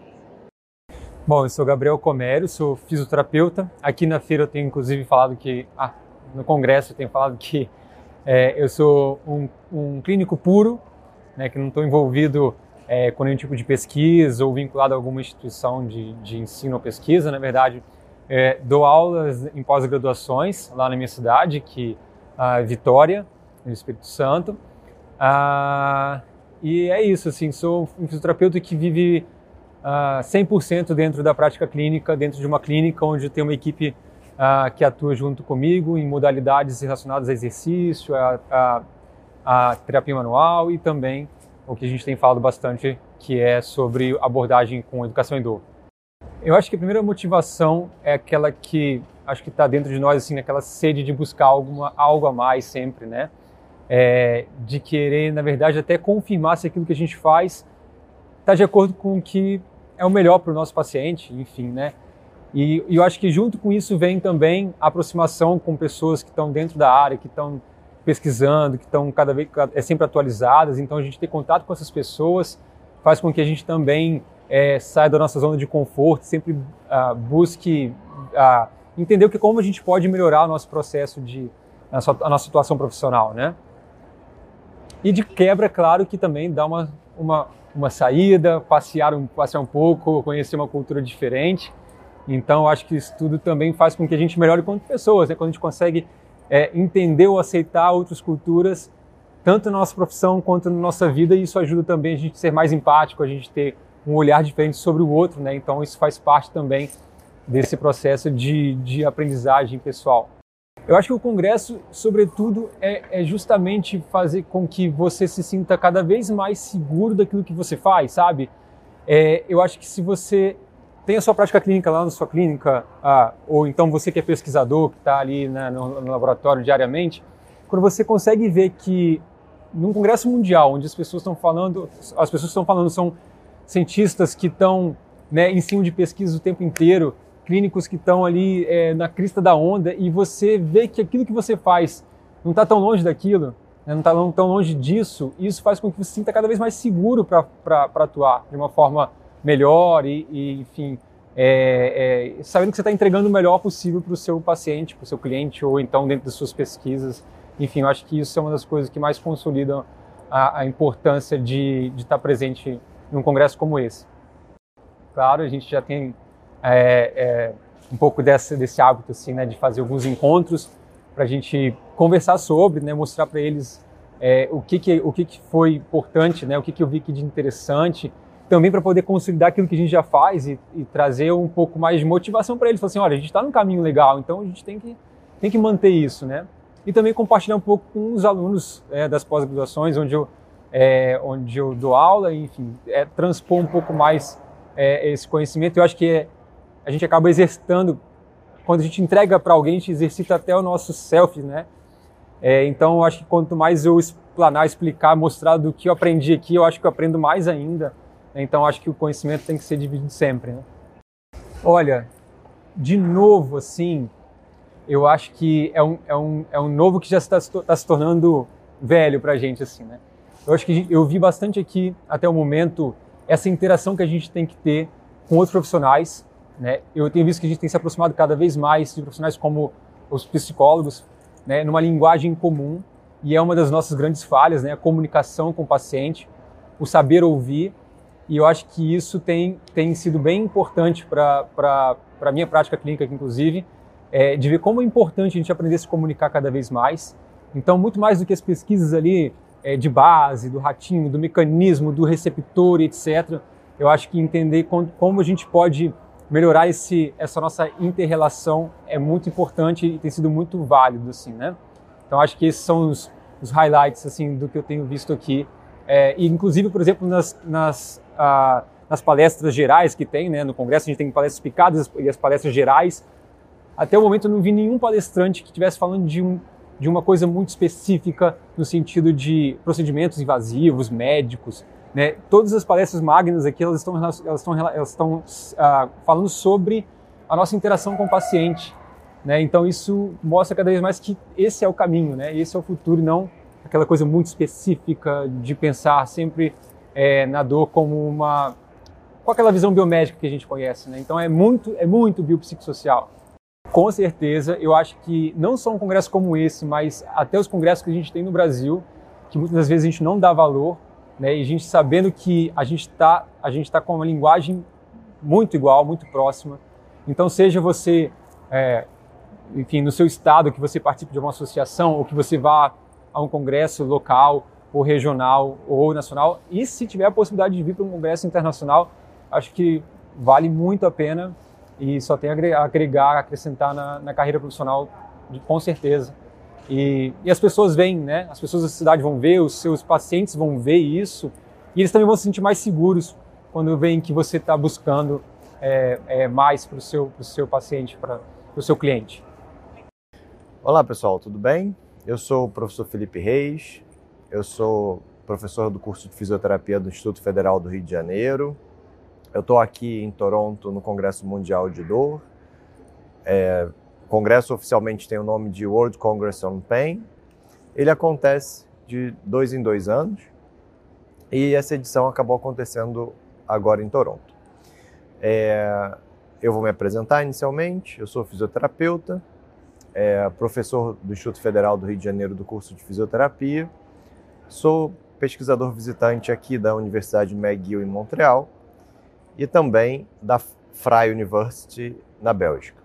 Bom, eu sou Gabriel Comério, sou fisioterapeuta. Aqui na feira eu tenho inclusive falado que, ah, no congresso eu tenho falado que é, eu sou um, um, clínico puro, né, que não estou envolvido é, com nenhum tipo de pesquisa ou vinculado a alguma instituição de, de ensino ou pesquisa. Na verdade, é, dou aulas em pós-graduações lá na minha cidade, que é Vitória, no Espírito Santo. Ah, e é isso, assim, sou um fisioterapeuta que vive uh, 100% dentro da prática clínica, dentro de uma clínica onde tem uma equipe uh, que atua junto comigo em modalidades relacionadas a exercício, a, a, a terapia manual e também o que a gente tem falado bastante, que é sobre abordagem com educação em dor. Eu acho que a primeira motivação é aquela que acho que está dentro de nós, assim, aquela sede de buscar alguma, algo a mais sempre, né? É, de querer, na verdade, até confirmar se aquilo que a gente faz está de acordo com o que é o melhor para o nosso paciente, enfim, né? E, e, eu acho que junto com isso vem também a aproximação com pessoas que estão dentro da área, que estão pesquisando, que estão cada vez é sempre atualizadas. Então a gente ter contato com essas pessoas faz com que a gente também é, saia da nossa zona de conforto, sempre uh, busque uh, entender o que como a gente pode melhorar o nosso processo de a, sua, a nossa situação profissional, né? E de quebra, claro que também dá uma, uma, uma saída, passear um, passear um pouco, conhecer uma cultura diferente. Então, acho que isso tudo também faz com que a gente melhore como pessoas, né? quando a gente consegue é, entender ou aceitar outras culturas, tanto na nossa profissão quanto na nossa vida, e isso ajuda também a gente ser mais empático, a gente ter um olhar diferente sobre o outro, né? Então, isso faz parte também desse processo de, de aprendizagem pessoal. Eu acho que o Congresso, sobretudo, é, é, justamente fazer com que você se sinta cada vez mais seguro daquilo que você faz, sabe? É, eu acho que se você tem a sua prática clínica lá na sua clínica, ah, ou então você que é pesquisador, que está ali né, no, no, laboratório diariamente, quando você consegue ver que num congresso mundial, onde as pessoas estão falando, as pessoas estão falando são cientistas que estão né, em cima de pesquisa o tempo inteiro, clínicos que estão ali é, na crista da onda e você vê que aquilo que você faz não está tão longe daquilo, né, não está tão longe disso, isso faz com que você se sinta cada vez mais seguro para atuar de uma forma melhor e, e enfim, é, é, sabendo que você está entregando o melhor possível para o seu paciente, para o seu cliente, ou então dentro das suas pesquisas. Enfim, eu acho que isso é uma das coisas que mais consolidam a, a importância de, de estar presente num congresso como esse. Claro, a gente já tem é, é, um pouco desse, desse hábito assim, né, de fazer alguns encontros para a gente conversar sobre, né, mostrar para eles é, o, que, que, o que, que foi importante, né, o que, que eu vi de interessante, também para poder consolidar aquilo que a gente já faz e, e trazer um pouco mais de motivação para eles. Falar assim, olha, a gente está num caminho legal, então a gente tem que, tem que manter isso, né? E também compartilhar um pouco com os alunos é, das pós-graduações, onde eu, é, onde eu dou aula, enfim, é, transpor um pouco mais é, esse conhecimento. Eu acho que é, a gente acaba exercitando, quando a gente entrega para alguém, a gente exercita até o nosso self, né? É, então, eu acho que quanto mais eu explanar, explicar, mostrar do que eu aprendi aqui, eu acho que eu aprendo mais ainda. Então, acho que o conhecimento tem que ser dividido sempre, né? Olha, de novo, assim, eu acho que é um, é um, é um novo que já está, está se tornando velho para a gente, assim, né? Eu acho que eu vi bastante aqui, até o momento, essa interação que a gente tem que ter com outros profissionais, né? Eu tenho visto que a gente tem se aproximado cada vez mais de profissionais como os psicólogos, né, numa linguagem comum, e é uma das nossas grandes falhas, né, a comunicação com o paciente, o saber ouvir, e eu acho que isso tem, tem sido bem importante para a minha prática clínica, inclusive, é, de ver como é importante a gente aprender a se comunicar cada vez mais. Então, muito mais do que as pesquisas ali de base, do ratinho, do mecanismo, do receptor, etc., eu acho que entender como, como a gente pode melhorar esse, essa nossa inter-relação é muito importante e tem sido muito válido, assim, né? Então, acho que esses são os, os highlights, assim, do que eu tenho visto aqui. É, e, inclusive, por exemplo, nas, nas, ah, nas palestras gerais que tem, né? No Congresso a gente tem palestras picadas e as palestras gerais. Até o momento eu não vi nenhum palestrante que estivesse falando de, um, de uma coisa muito específica no sentido de procedimentos invasivos, médicos, né? Todas as palestras magnas aqui elas estão, elas estão, elas estão uh, falando sobre a nossa interação com o paciente. Né? Então isso mostra cada vez mais que esse é o caminho, né? esse é o futuro, não aquela coisa muito específica de pensar sempre é, na dor como uma com aquela visão biomédica que a gente conhece. Né? Então é muito é muito biopsicossocial. Com certeza, eu acho que não só um congresso como esse, mas até os congressos que a gente tem no Brasil, que muitas das vezes a gente não dá valor, né? E a gente sabendo que a gente está a gente tá com uma linguagem muito igual, muito próxima. Então, seja você, é, enfim, no seu estado, que você participe de uma associação ou que você vá a um congresso local ou regional ou nacional, e se tiver a possibilidade de vir para um congresso internacional, acho que vale muito a pena e só tem a agregar, acrescentar na, na carreira profissional, com certeza. E, e, as pessoas veem, né? As pessoas da cidade vão ver, os seus pacientes vão ver isso, e eles também vão se sentir mais seguros quando veem que você está buscando é, é, mais para o seu, seu paciente, para o seu cliente. Olá pessoal, tudo bem? Eu sou o professor Felipe Reis, eu sou professor do curso de fisioterapia do Instituto Federal do Rio de Janeiro. Eu estou aqui em Toronto no Congresso Mundial de Dor. É, o congresso oficialmente tem o nome de World Congress on Pain. Ele acontece de dois em dois anos e essa edição acabou acontecendo agora em Toronto. É, eu vou me apresentar inicialmente. Eu sou fisioterapeuta, é, professor do Instituto Federal do Rio de Janeiro do curso de fisioterapia. Sou pesquisador visitante aqui da Universidade McGill em Montreal e também da Freie University na Bélgica.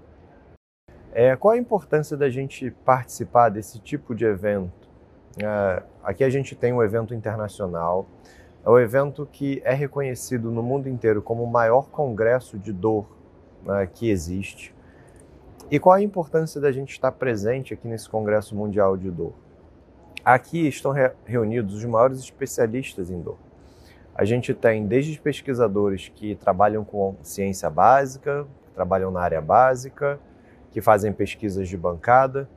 É, qual a importância da gente participar desse tipo de evento? É, aqui a gente tem um evento internacional, é um evento que é reconhecido no mundo inteiro como o maior congresso de dor né, que existe. E qual a importância da gente estar presente aqui nesse Congresso Mundial de Dor? Aqui estão re reunidos os maiores especialistas em dor. A gente tem desde pesquisadores que trabalham com ciência básica, que trabalham na área básica, que fazem pesquisas de bancada.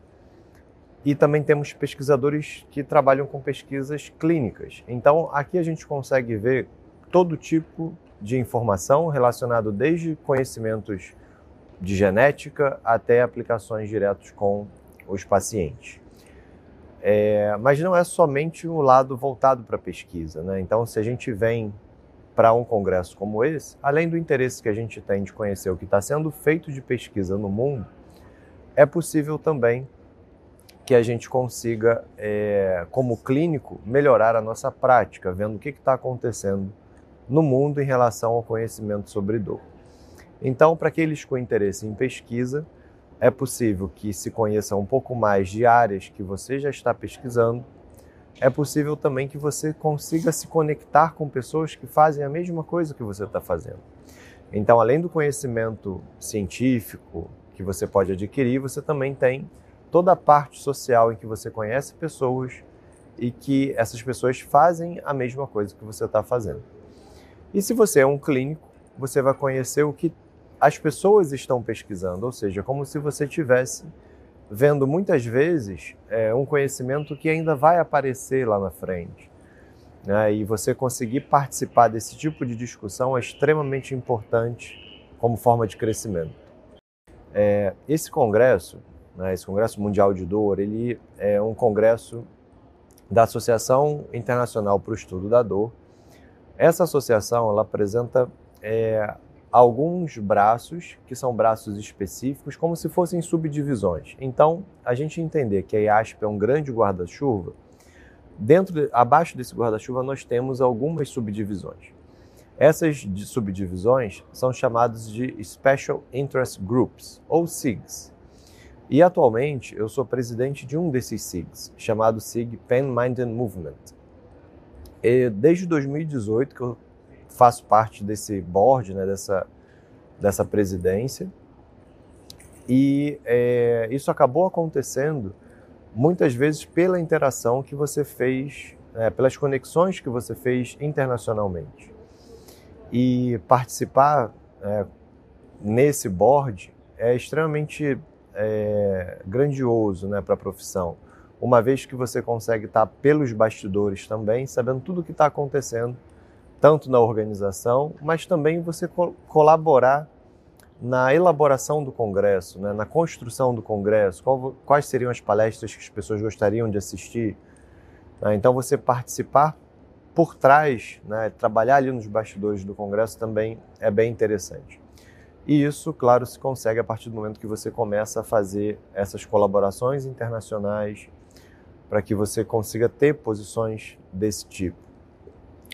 E também temos pesquisadores que trabalham com pesquisas clínicas. Então, aqui a gente consegue ver todo tipo de informação relacionado desde conhecimentos de genética até aplicações diretas com os pacientes. É, mas não é somente o lado voltado para a pesquisa. Né? Então, se a gente vem para um congresso como esse, além do interesse que a gente tem de conhecer o que está sendo feito de pesquisa no mundo, é possível também que a gente consiga, é, como clínico, melhorar a nossa prática, vendo o que está acontecendo no mundo em relação ao conhecimento sobre dor. Então, para aqueles com interesse em pesquisa, é possível que se conheça um pouco mais de áreas que você já está pesquisando. É possível também que você consiga se conectar com pessoas que fazem a mesma coisa que você está fazendo. Então, além do conhecimento científico, que você pode adquirir, você também tem toda a parte social em que você conhece pessoas e que essas pessoas fazem a mesma coisa que você está fazendo. E se você é um clínico, você vai conhecer o que as pessoas estão pesquisando, ou seja, como se você tivesse vendo muitas vezes é, um conhecimento que ainda vai aparecer lá na frente. Né? E você conseguir participar desse tipo de discussão é extremamente importante como forma de crescimento. É, esse congresso, né, esse Congresso Mundial de Dor, ele é um congresso da Associação Internacional para o Estudo da Dor. Essa associação ela apresenta é, alguns braços, que são braços específicos, como se fossem subdivisões. Então, a gente entender que a IASP é um grande guarda-chuva, dentro de, abaixo desse guarda-chuva nós temos algumas subdivisões. Essas subdivisões são chamadas de Special Interest Groups, ou SIGs. E atualmente eu sou presidente de um desses SIGs, chamado SIG Pen Mind and Movement. E desde 2018 que eu faço parte desse board, né, dessa, dessa presidência. E é, isso acabou acontecendo muitas vezes pela interação que você fez, é, pelas conexões que você fez internacionalmente. E participar é, nesse board é extremamente é, grandioso né, para a profissão, uma vez que você consegue estar pelos bastidores também, sabendo tudo o que está acontecendo, tanto na organização, mas também você co colaborar na elaboração do congresso, né, na construção do congresso, qual, quais seriam as palestras que as pessoas gostariam de assistir. Né? Então, você participar por trás, né, trabalhar ali nos bastidores do Congresso também é bem interessante. E isso, claro, se consegue a partir do momento que você começa a fazer essas colaborações internacionais para que você consiga ter posições desse tipo.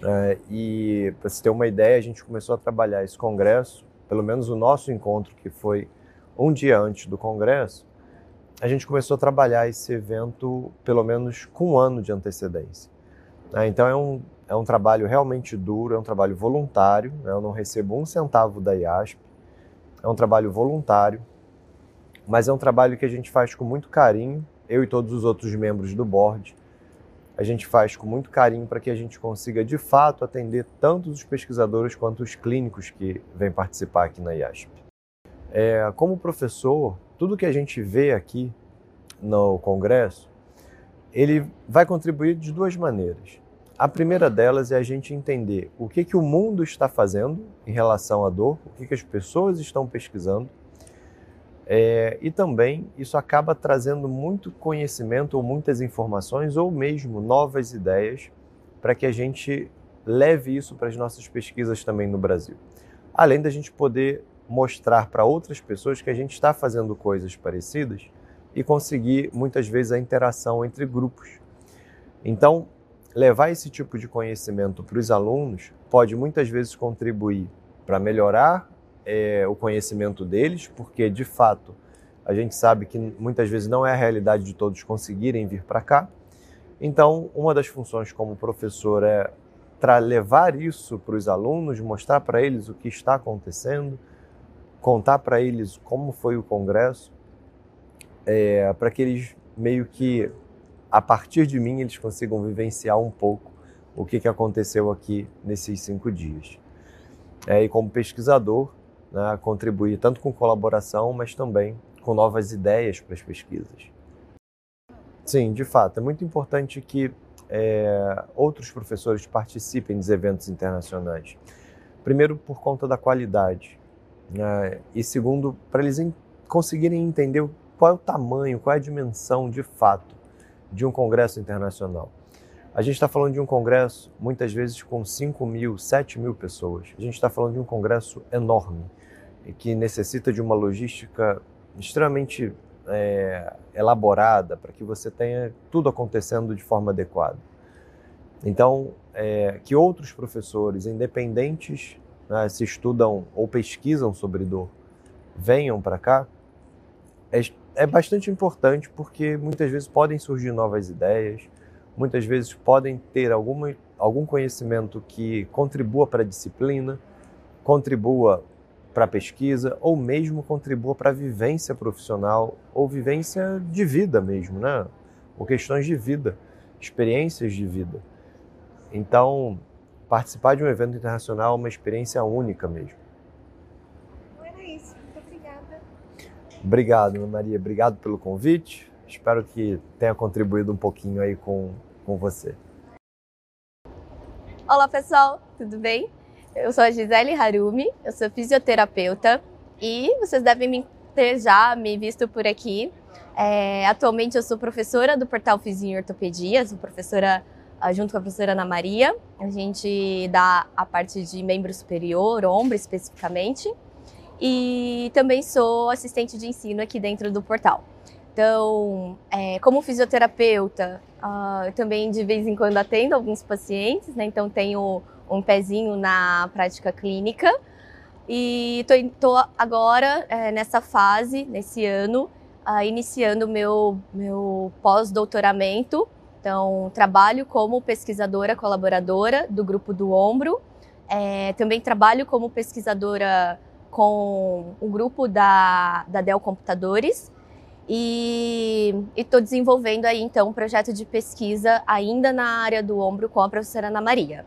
É, e para você ter uma ideia, a gente começou a trabalhar esse congresso, pelo menos o nosso encontro, que foi um dia antes do congresso, a gente começou a trabalhar esse evento pelo menos com um ano de antecedência. É, então é um, é um trabalho realmente duro, é um trabalho voluntário, né? eu não recebo um centavo da IASP, é um trabalho voluntário, mas é um trabalho que a gente faz com muito carinho, eu e todos os outros membros do board, a gente faz com muito carinho para que a gente consiga de fato atender tanto os pesquisadores quanto os clínicos que vêm participar aqui na IASP. É, como professor, tudo que a gente vê aqui no congresso, ele vai contribuir de duas maneiras. A primeira delas é a gente entender o que, que o mundo está fazendo em relação à dor, o que, que as pessoas estão pesquisando, é, e também isso acaba trazendo muito conhecimento ou muitas informações ou mesmo novas ideias para que a gente leve isso para as nossas pesquisas também no Brasil. Além da gente poder mostrar para outras pessoas que a gente está fazendo coisas parecidas e conseguir muitas vezes a interação entre grupos. Então, levar esse tipo de conhecimento para os alunos pode muitas vezes contribuir para melhorar é, o conhecimento deles, porque de fato a gente sabe que muitas vezes não é a realidade de todos conseguirem vir para cá. Então, uma das funções como professor é levar isso para os alunos, mostrar para eles o que está acontecendo, contar para eles como foi o congresso, é, para que eles meio que a partir de mim eles consigam vivenciar um pouco o que, que aconteceu aqui nesses cinco dias. É, e como pesquisador, né, contribuir tanto com colaboração, mas também com novas ideias para as pesquisas. Sim, de fato, é muito importante que é, outros professores participem dos eventos internacionais. Primeiro, por conta da qualidade, né, e segundo, para eles conseguirem entender qual é o tamanho, qual é a dimensão de fato de um congresso internacional. A gente está falando de um congresso, muitas vezes, com 5 mil, 7 mil pessoas. A gente está falando de um congresso enorme que necessita de uma logística extremamente é, elaborada para que você tenha tudo acontecendo de forma adequada. Então, é, que outros professores independentes né, se estudam ou pesquisam sobre dor venham para cá é, é bastante importante porque muitas vezes podem surgir novas ideias, muitas vezes podem ter alguma, algum conhecimento que contribua para a disciplina, contribua para a pesquisa ou mesmo contribua para a vivência profissional ou vivência de vida mesmo, né? Ou questões de vida, experiências de vida. Então, participar de um evento internacional é uma experiência única mesmo. Não era isso. Muito obrigada. Obrigado, Ana Maria. Obrigado pelo convite. Espero que tenha contribuído um pouquinho aí com, com você. Olá, pessoal. Tudo bem? Eu sou a Gisele Harumi, eu sou fisioterapeuta e vocês devem me ter já me visto por aqui. É, atualmente eu sou professora do Portal Fizinho Ortopedia, sou professora ah, junto com a professora Ana Maria. A gente dá a parte de membro superior, ombro especificamente. E também sou assistente de ensino aqui dentro do portal. Então, é, como fisioterapeuta, uh, eu também de vez em quando atendo alguns pacientes, né? Então tenho um pezinho na prática clínica. E estou agora é, nessa fase, nesse ano, uh, iniciando meu, meu pós-doutoramento. Então, trabalho como pesquisadora colaboradora do Grupo do Ombro. É, também trabalho como pesquisadora com o grupo da, da Dell Computadores. E estou desenvolvendo aí, então, um projeto de pesquisa ainda na área do ombro com a professora Ana Maria.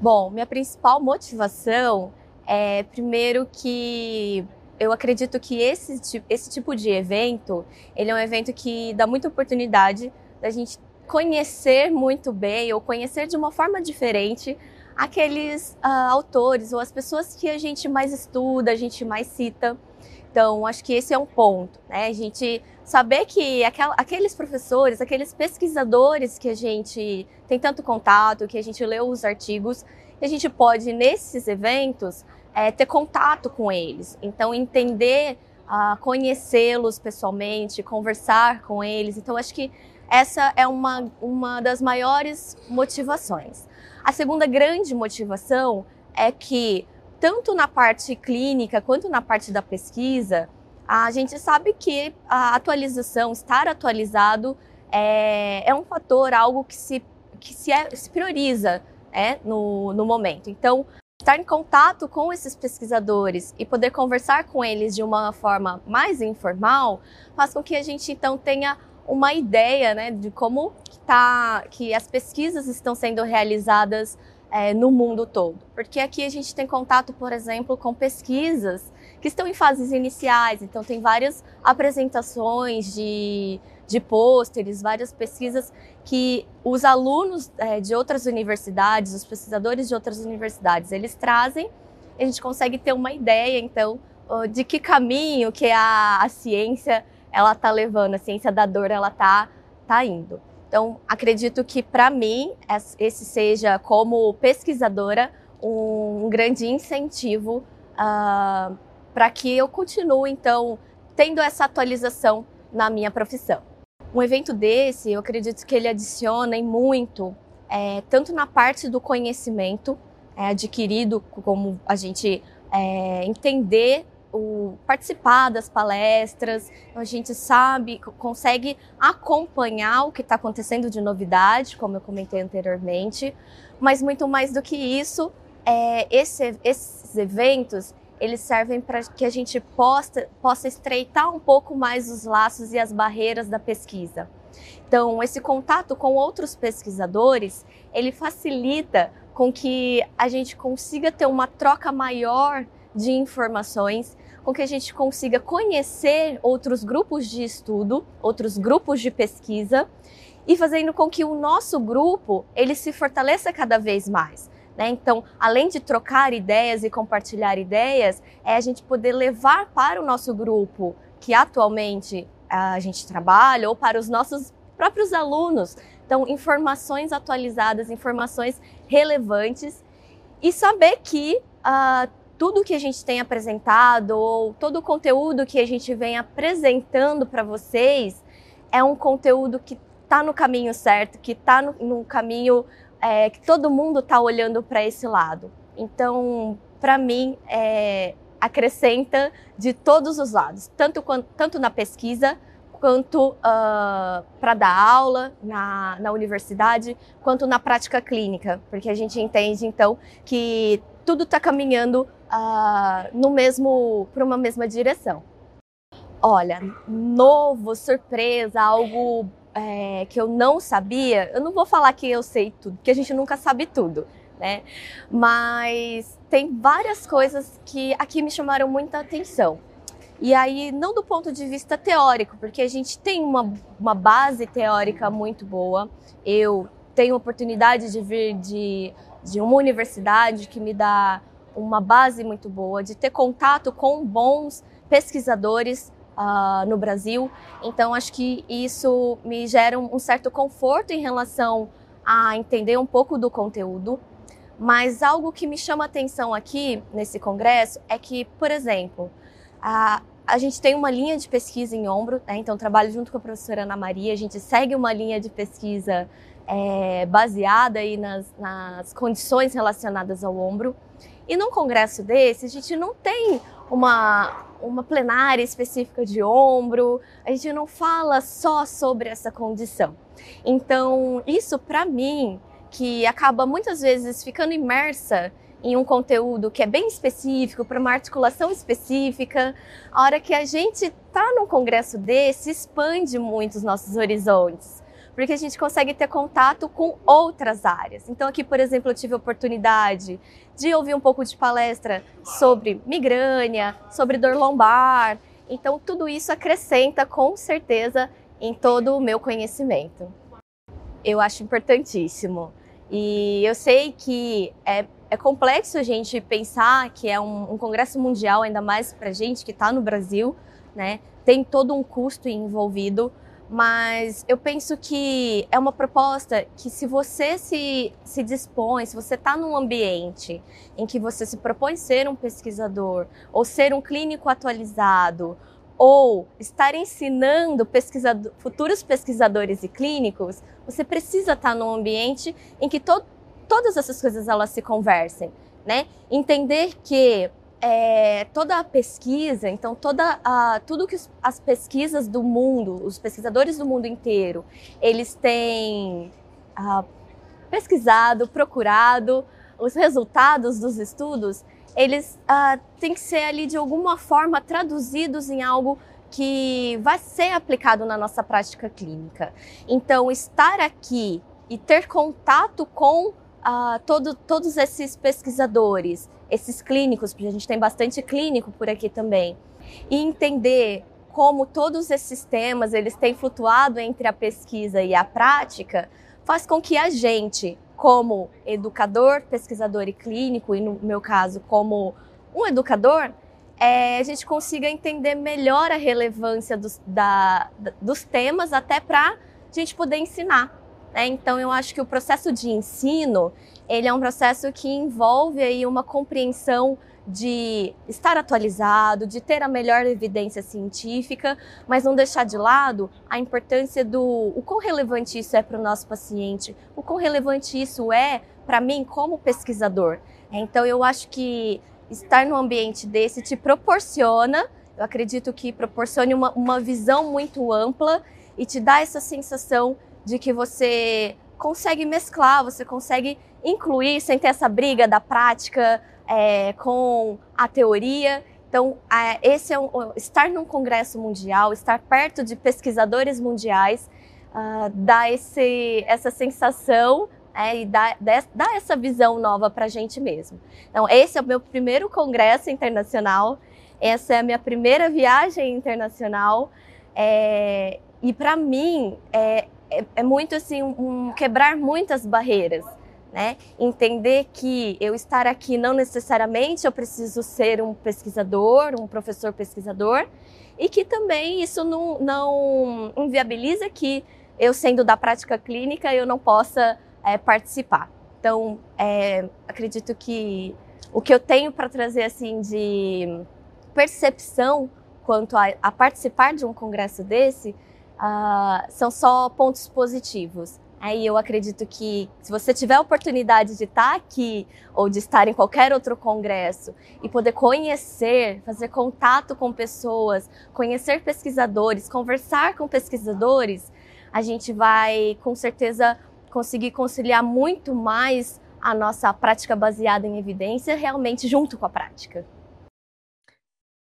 Bom, minha principal motivação é, primeiro, que eu acredito que esse, esse tipo de evento, ele é um evento que dá muita oportunidade da gente conhecer muito bem ou conhecer de uma forma diferente aqueles uh, autores ou as pessoas que a gente mais estuda, a gente mais cita. Então, acho que esse é um ponto, né? A gente saber que aquel, aqueles professores, aqueles pesquisadores que a gente tem tanto contato, que a gente lê os artigos, a gente pode, nesses eventos, é, ter contato com eles. Então, entender, uh, conhecê-los pessoalmente, conversar com eles. Então, acho que essa é uma, uma das maiores motivações. A segunda grande motivação é que, tanto na parte clínica quanto na parte da pesquisa, a gente sabe que a atualização, estar atualizado, é, é um fator, algo que se, que se, é, se prioriza é, no, no momento. Então, estar em contato com esses pesquisadores e poder conversar com eles de uma forma mais informal faz com que a gente então tenha uma ideia né, de como tá, que as pesquisas estão sendo realizadas é, no mundo todo. Porque aqui a gente tem contato, por exemplo, com pesquisas que estão em fases iniciais, então tem várias apresentações de, de pôsteres, várias pesquisas que os alunos é, de outras universidades, os pesquisadores de outras universidades, eles trazem, a gente consegue ter uma ideia, então, de que caminho que a, a ciência ela está levando, a ciência da dor ela está tá indo. Então, acredito que para mim esse seja, como pesquisadora, um, grande incentivo uh, para que eu continue, então, tendo essa atualização na minha profissão. Um evento desse, eu acredito que ele adiciona muito, é, tanto na parte do conhecimento é, adquirido, como a gente é, entender o, participar das palestras, a gente sabe, consegue acompanhar o que está acontecendo de novidade, como eu comentei anteriormente, mas muito mais do que isso, é, esse, esses eventos eles servem para que a gente possa, possa estreitar um pouco mais os laços e as barreiras da pesquisa. Então, esse contato com outros pesquisadores, ele facilita com que a gente consiga ter uma troca maior de informações com que a gente consiga conhecer outros grupos de estudo, outros grupos de pesquisa e fazendo com que o nosso grupo ele se fortaleça cada vez mais. Né? Então, além de trocar ideias e compartilhar ideias, é a gente poder levar para o nosso grupo que atualmente a gente trabalha ou para os nossos próprios alunos. Então, informações atualizadas, informações relevantes e saber que uh, tudo que a gente tem apresentado ou todo o conteúdo que a gente vem apresentando para vocês é um conteúdo que está no caminho certo, que está no, no, caminho é, que todo mundo está olhando para esse lado. Então, para mim, é, acrescenta de todos os lados, tanto, tanto na pesquisa quanto uh, ah, para dar aula na, na universidade, quanto na prática clínica, porque a gente entende então que tudo está caminhando uh, no mesmo para uma mesma direção. Olha, novo, surpresa, algo é, que eu não sabia. Eu não vou falar que eu sei tudo, porque a gente nunca sabe tudo, né? Mas tem várias coisas que aqui me chamaram muita atenção. E aí, não do ponto de vista teórico, porque a gente tem uma, uma base teórica muito boa. Eu tenho oportunidade de vir de, de uma universidade que me dá uma base muito boa, de ter contato com bons pesquisadores uh, no Brasil. Então, acho que isso me gera um, certo conforto em relação a entender um pouco do conteúdo. Mas algo que me chama atenção aqui nesse congresso é que, por exemplo, a, a gente tem uma linha de pesquisa em ombro, né? então trabalho junto com a professora Ana Maria, a gente segue uma linha de pesquisa é, baseada aí nas, nas condições relacionadas ao ombro. E num congresso desse, a gente não tem uma, uma plenária específica de ombro, a gente não fala só sobre essa condição. Então, isso para mim, que acaba muitas vezes ficando imersa em um conteúdo que é bem específico, para uma articulação específica, a hora que a gente está num congresso desse, expande muito os nossos horizontes porque a gente consegue ter contato com outras áreas. Então, aqui, por exemplo, eu tive a oportunidade de ouvir um pouco de palestra sobre migrânia, sobre dor lombar. Então, tudo isso acrescenta com certeza em todo o meu conhecimento. Eu acho importantíssimo. E eu sei que é, é complexo a gente pensar que é um, um congresso mundial, ainda mais para gente que está no Brasil, né? Tem todo um custo envolvido, mas eu penso que é uma proposta que se você se, se dispõe, se você está num ambiente em que você se propõe ser um pesquisador ou ser um clínico atualizado ou estar ensinando futuros pesquisadores e clínicos, você precisa estar tá num ambiente em que to todas essas coisas elas se conversem, né? Entender que é, toda a pesquisa, então toda a, tudo que as pesquisas do mundo, os pesquisadores do mundo inteiro, eles têm ah, pesquisado, procurado, os resultados dos estudos, eles ah, têm que ser ali de alguma forma traduzidos em algo que vai ser aplicado na nossa prática clínica. Então, estar aqui e ter contato com uh, todo, todos esses pesquisadores, esses clínicos, porque a gente tem bastante clínico por aqui também, e entender como todos esses temas eles têm flutuado entre a pesquisa e a prática, faz com que a gente, como educador, pesquisador e clínico, e no meu caso, como um educador, é, a gente consiga entender melhor a relevância dos, da, dos temas até para a gente poder ensinar. Né? Então, eu acho que o processo de ensino ele é um processo que envolve aí uma compreensão de estar atualizado, de ter a melhor evidência científica, mas não deixar de lado a importância do o quão relevante isso é para o nosso paciente, o quão relevante isso é para mim como pesquisador. Então eu acho que estar num ambiente desse te proporciona, eu acredito que proporcione uma, uma visão muito ampla e te dá essa sensação de que você consegue mesclar, você consegue incluir sem ter essa briga da prática é, com a teoria. Então, esse é um, estar num congresso mundial, estar perto de pesquisadores mundiais, uh, dá esse, essa sensação é, e dá, dá essa visão nova para a gente mesmo. Então, esse é o meu primeiro congresso internacional, essa é a minha primeira viagem internacional, é, e para mim é, é, é, muito assim, um, quebrar muitas barreiras né? Entender que eu estar aqui não necessariamente eu preciso ser um pesquisador, um professor pesquisador, e que também isso não, não inviabiliza que eu sendo da prática clínica eu não possa é, participar. Então, é, acredito que o que eu tenho para trazer assim de percepção quanto a, a, participar de um congresso desse uh, são só pontos positivos. Aí eu acredito que se você tiver a oportunidade de estar aqui ou de estar em qualquer outro congresso e poder conhecer, fazer contato com pessoas, conhecer pesquisadores, conversar com pesquisadores, a gente vai com certeza conseguir conciliar muito mais a nossa prática baseada em evidência realmente junto com a prática.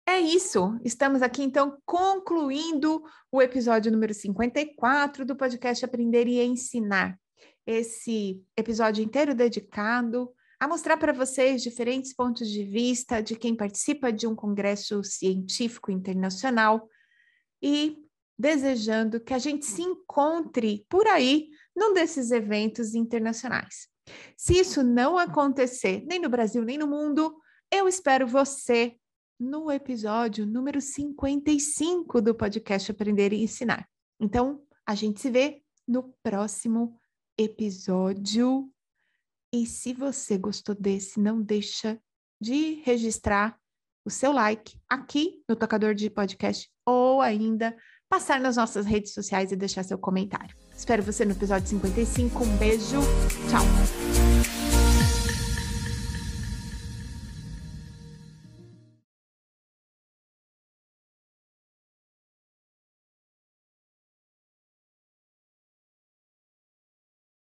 É isso. Estamos aqui então concluindo o episódio número 54 do podcast Aprender e Ensinar. Esse episódio inteiro dedicado a mostrar para vocês diferentes pontos de vista de quem participa de um congresso científico internacional e desejando que a gente se encontre por aí num desses eventos internacionais. Se isso não acontecer nem no Brasil nem no mundo, eu espero você no episódio número 55 do podcast Aprender e Ensinar. Então, a gente se vê no próximo episódio. E se você gostou desse, não deixa de registrar o seu like aqui no tocador de podcast ou ainda passar nas nossas redes sociais e deixar seu comentário. Espero você no episódio 55. Um beijo. Tchau.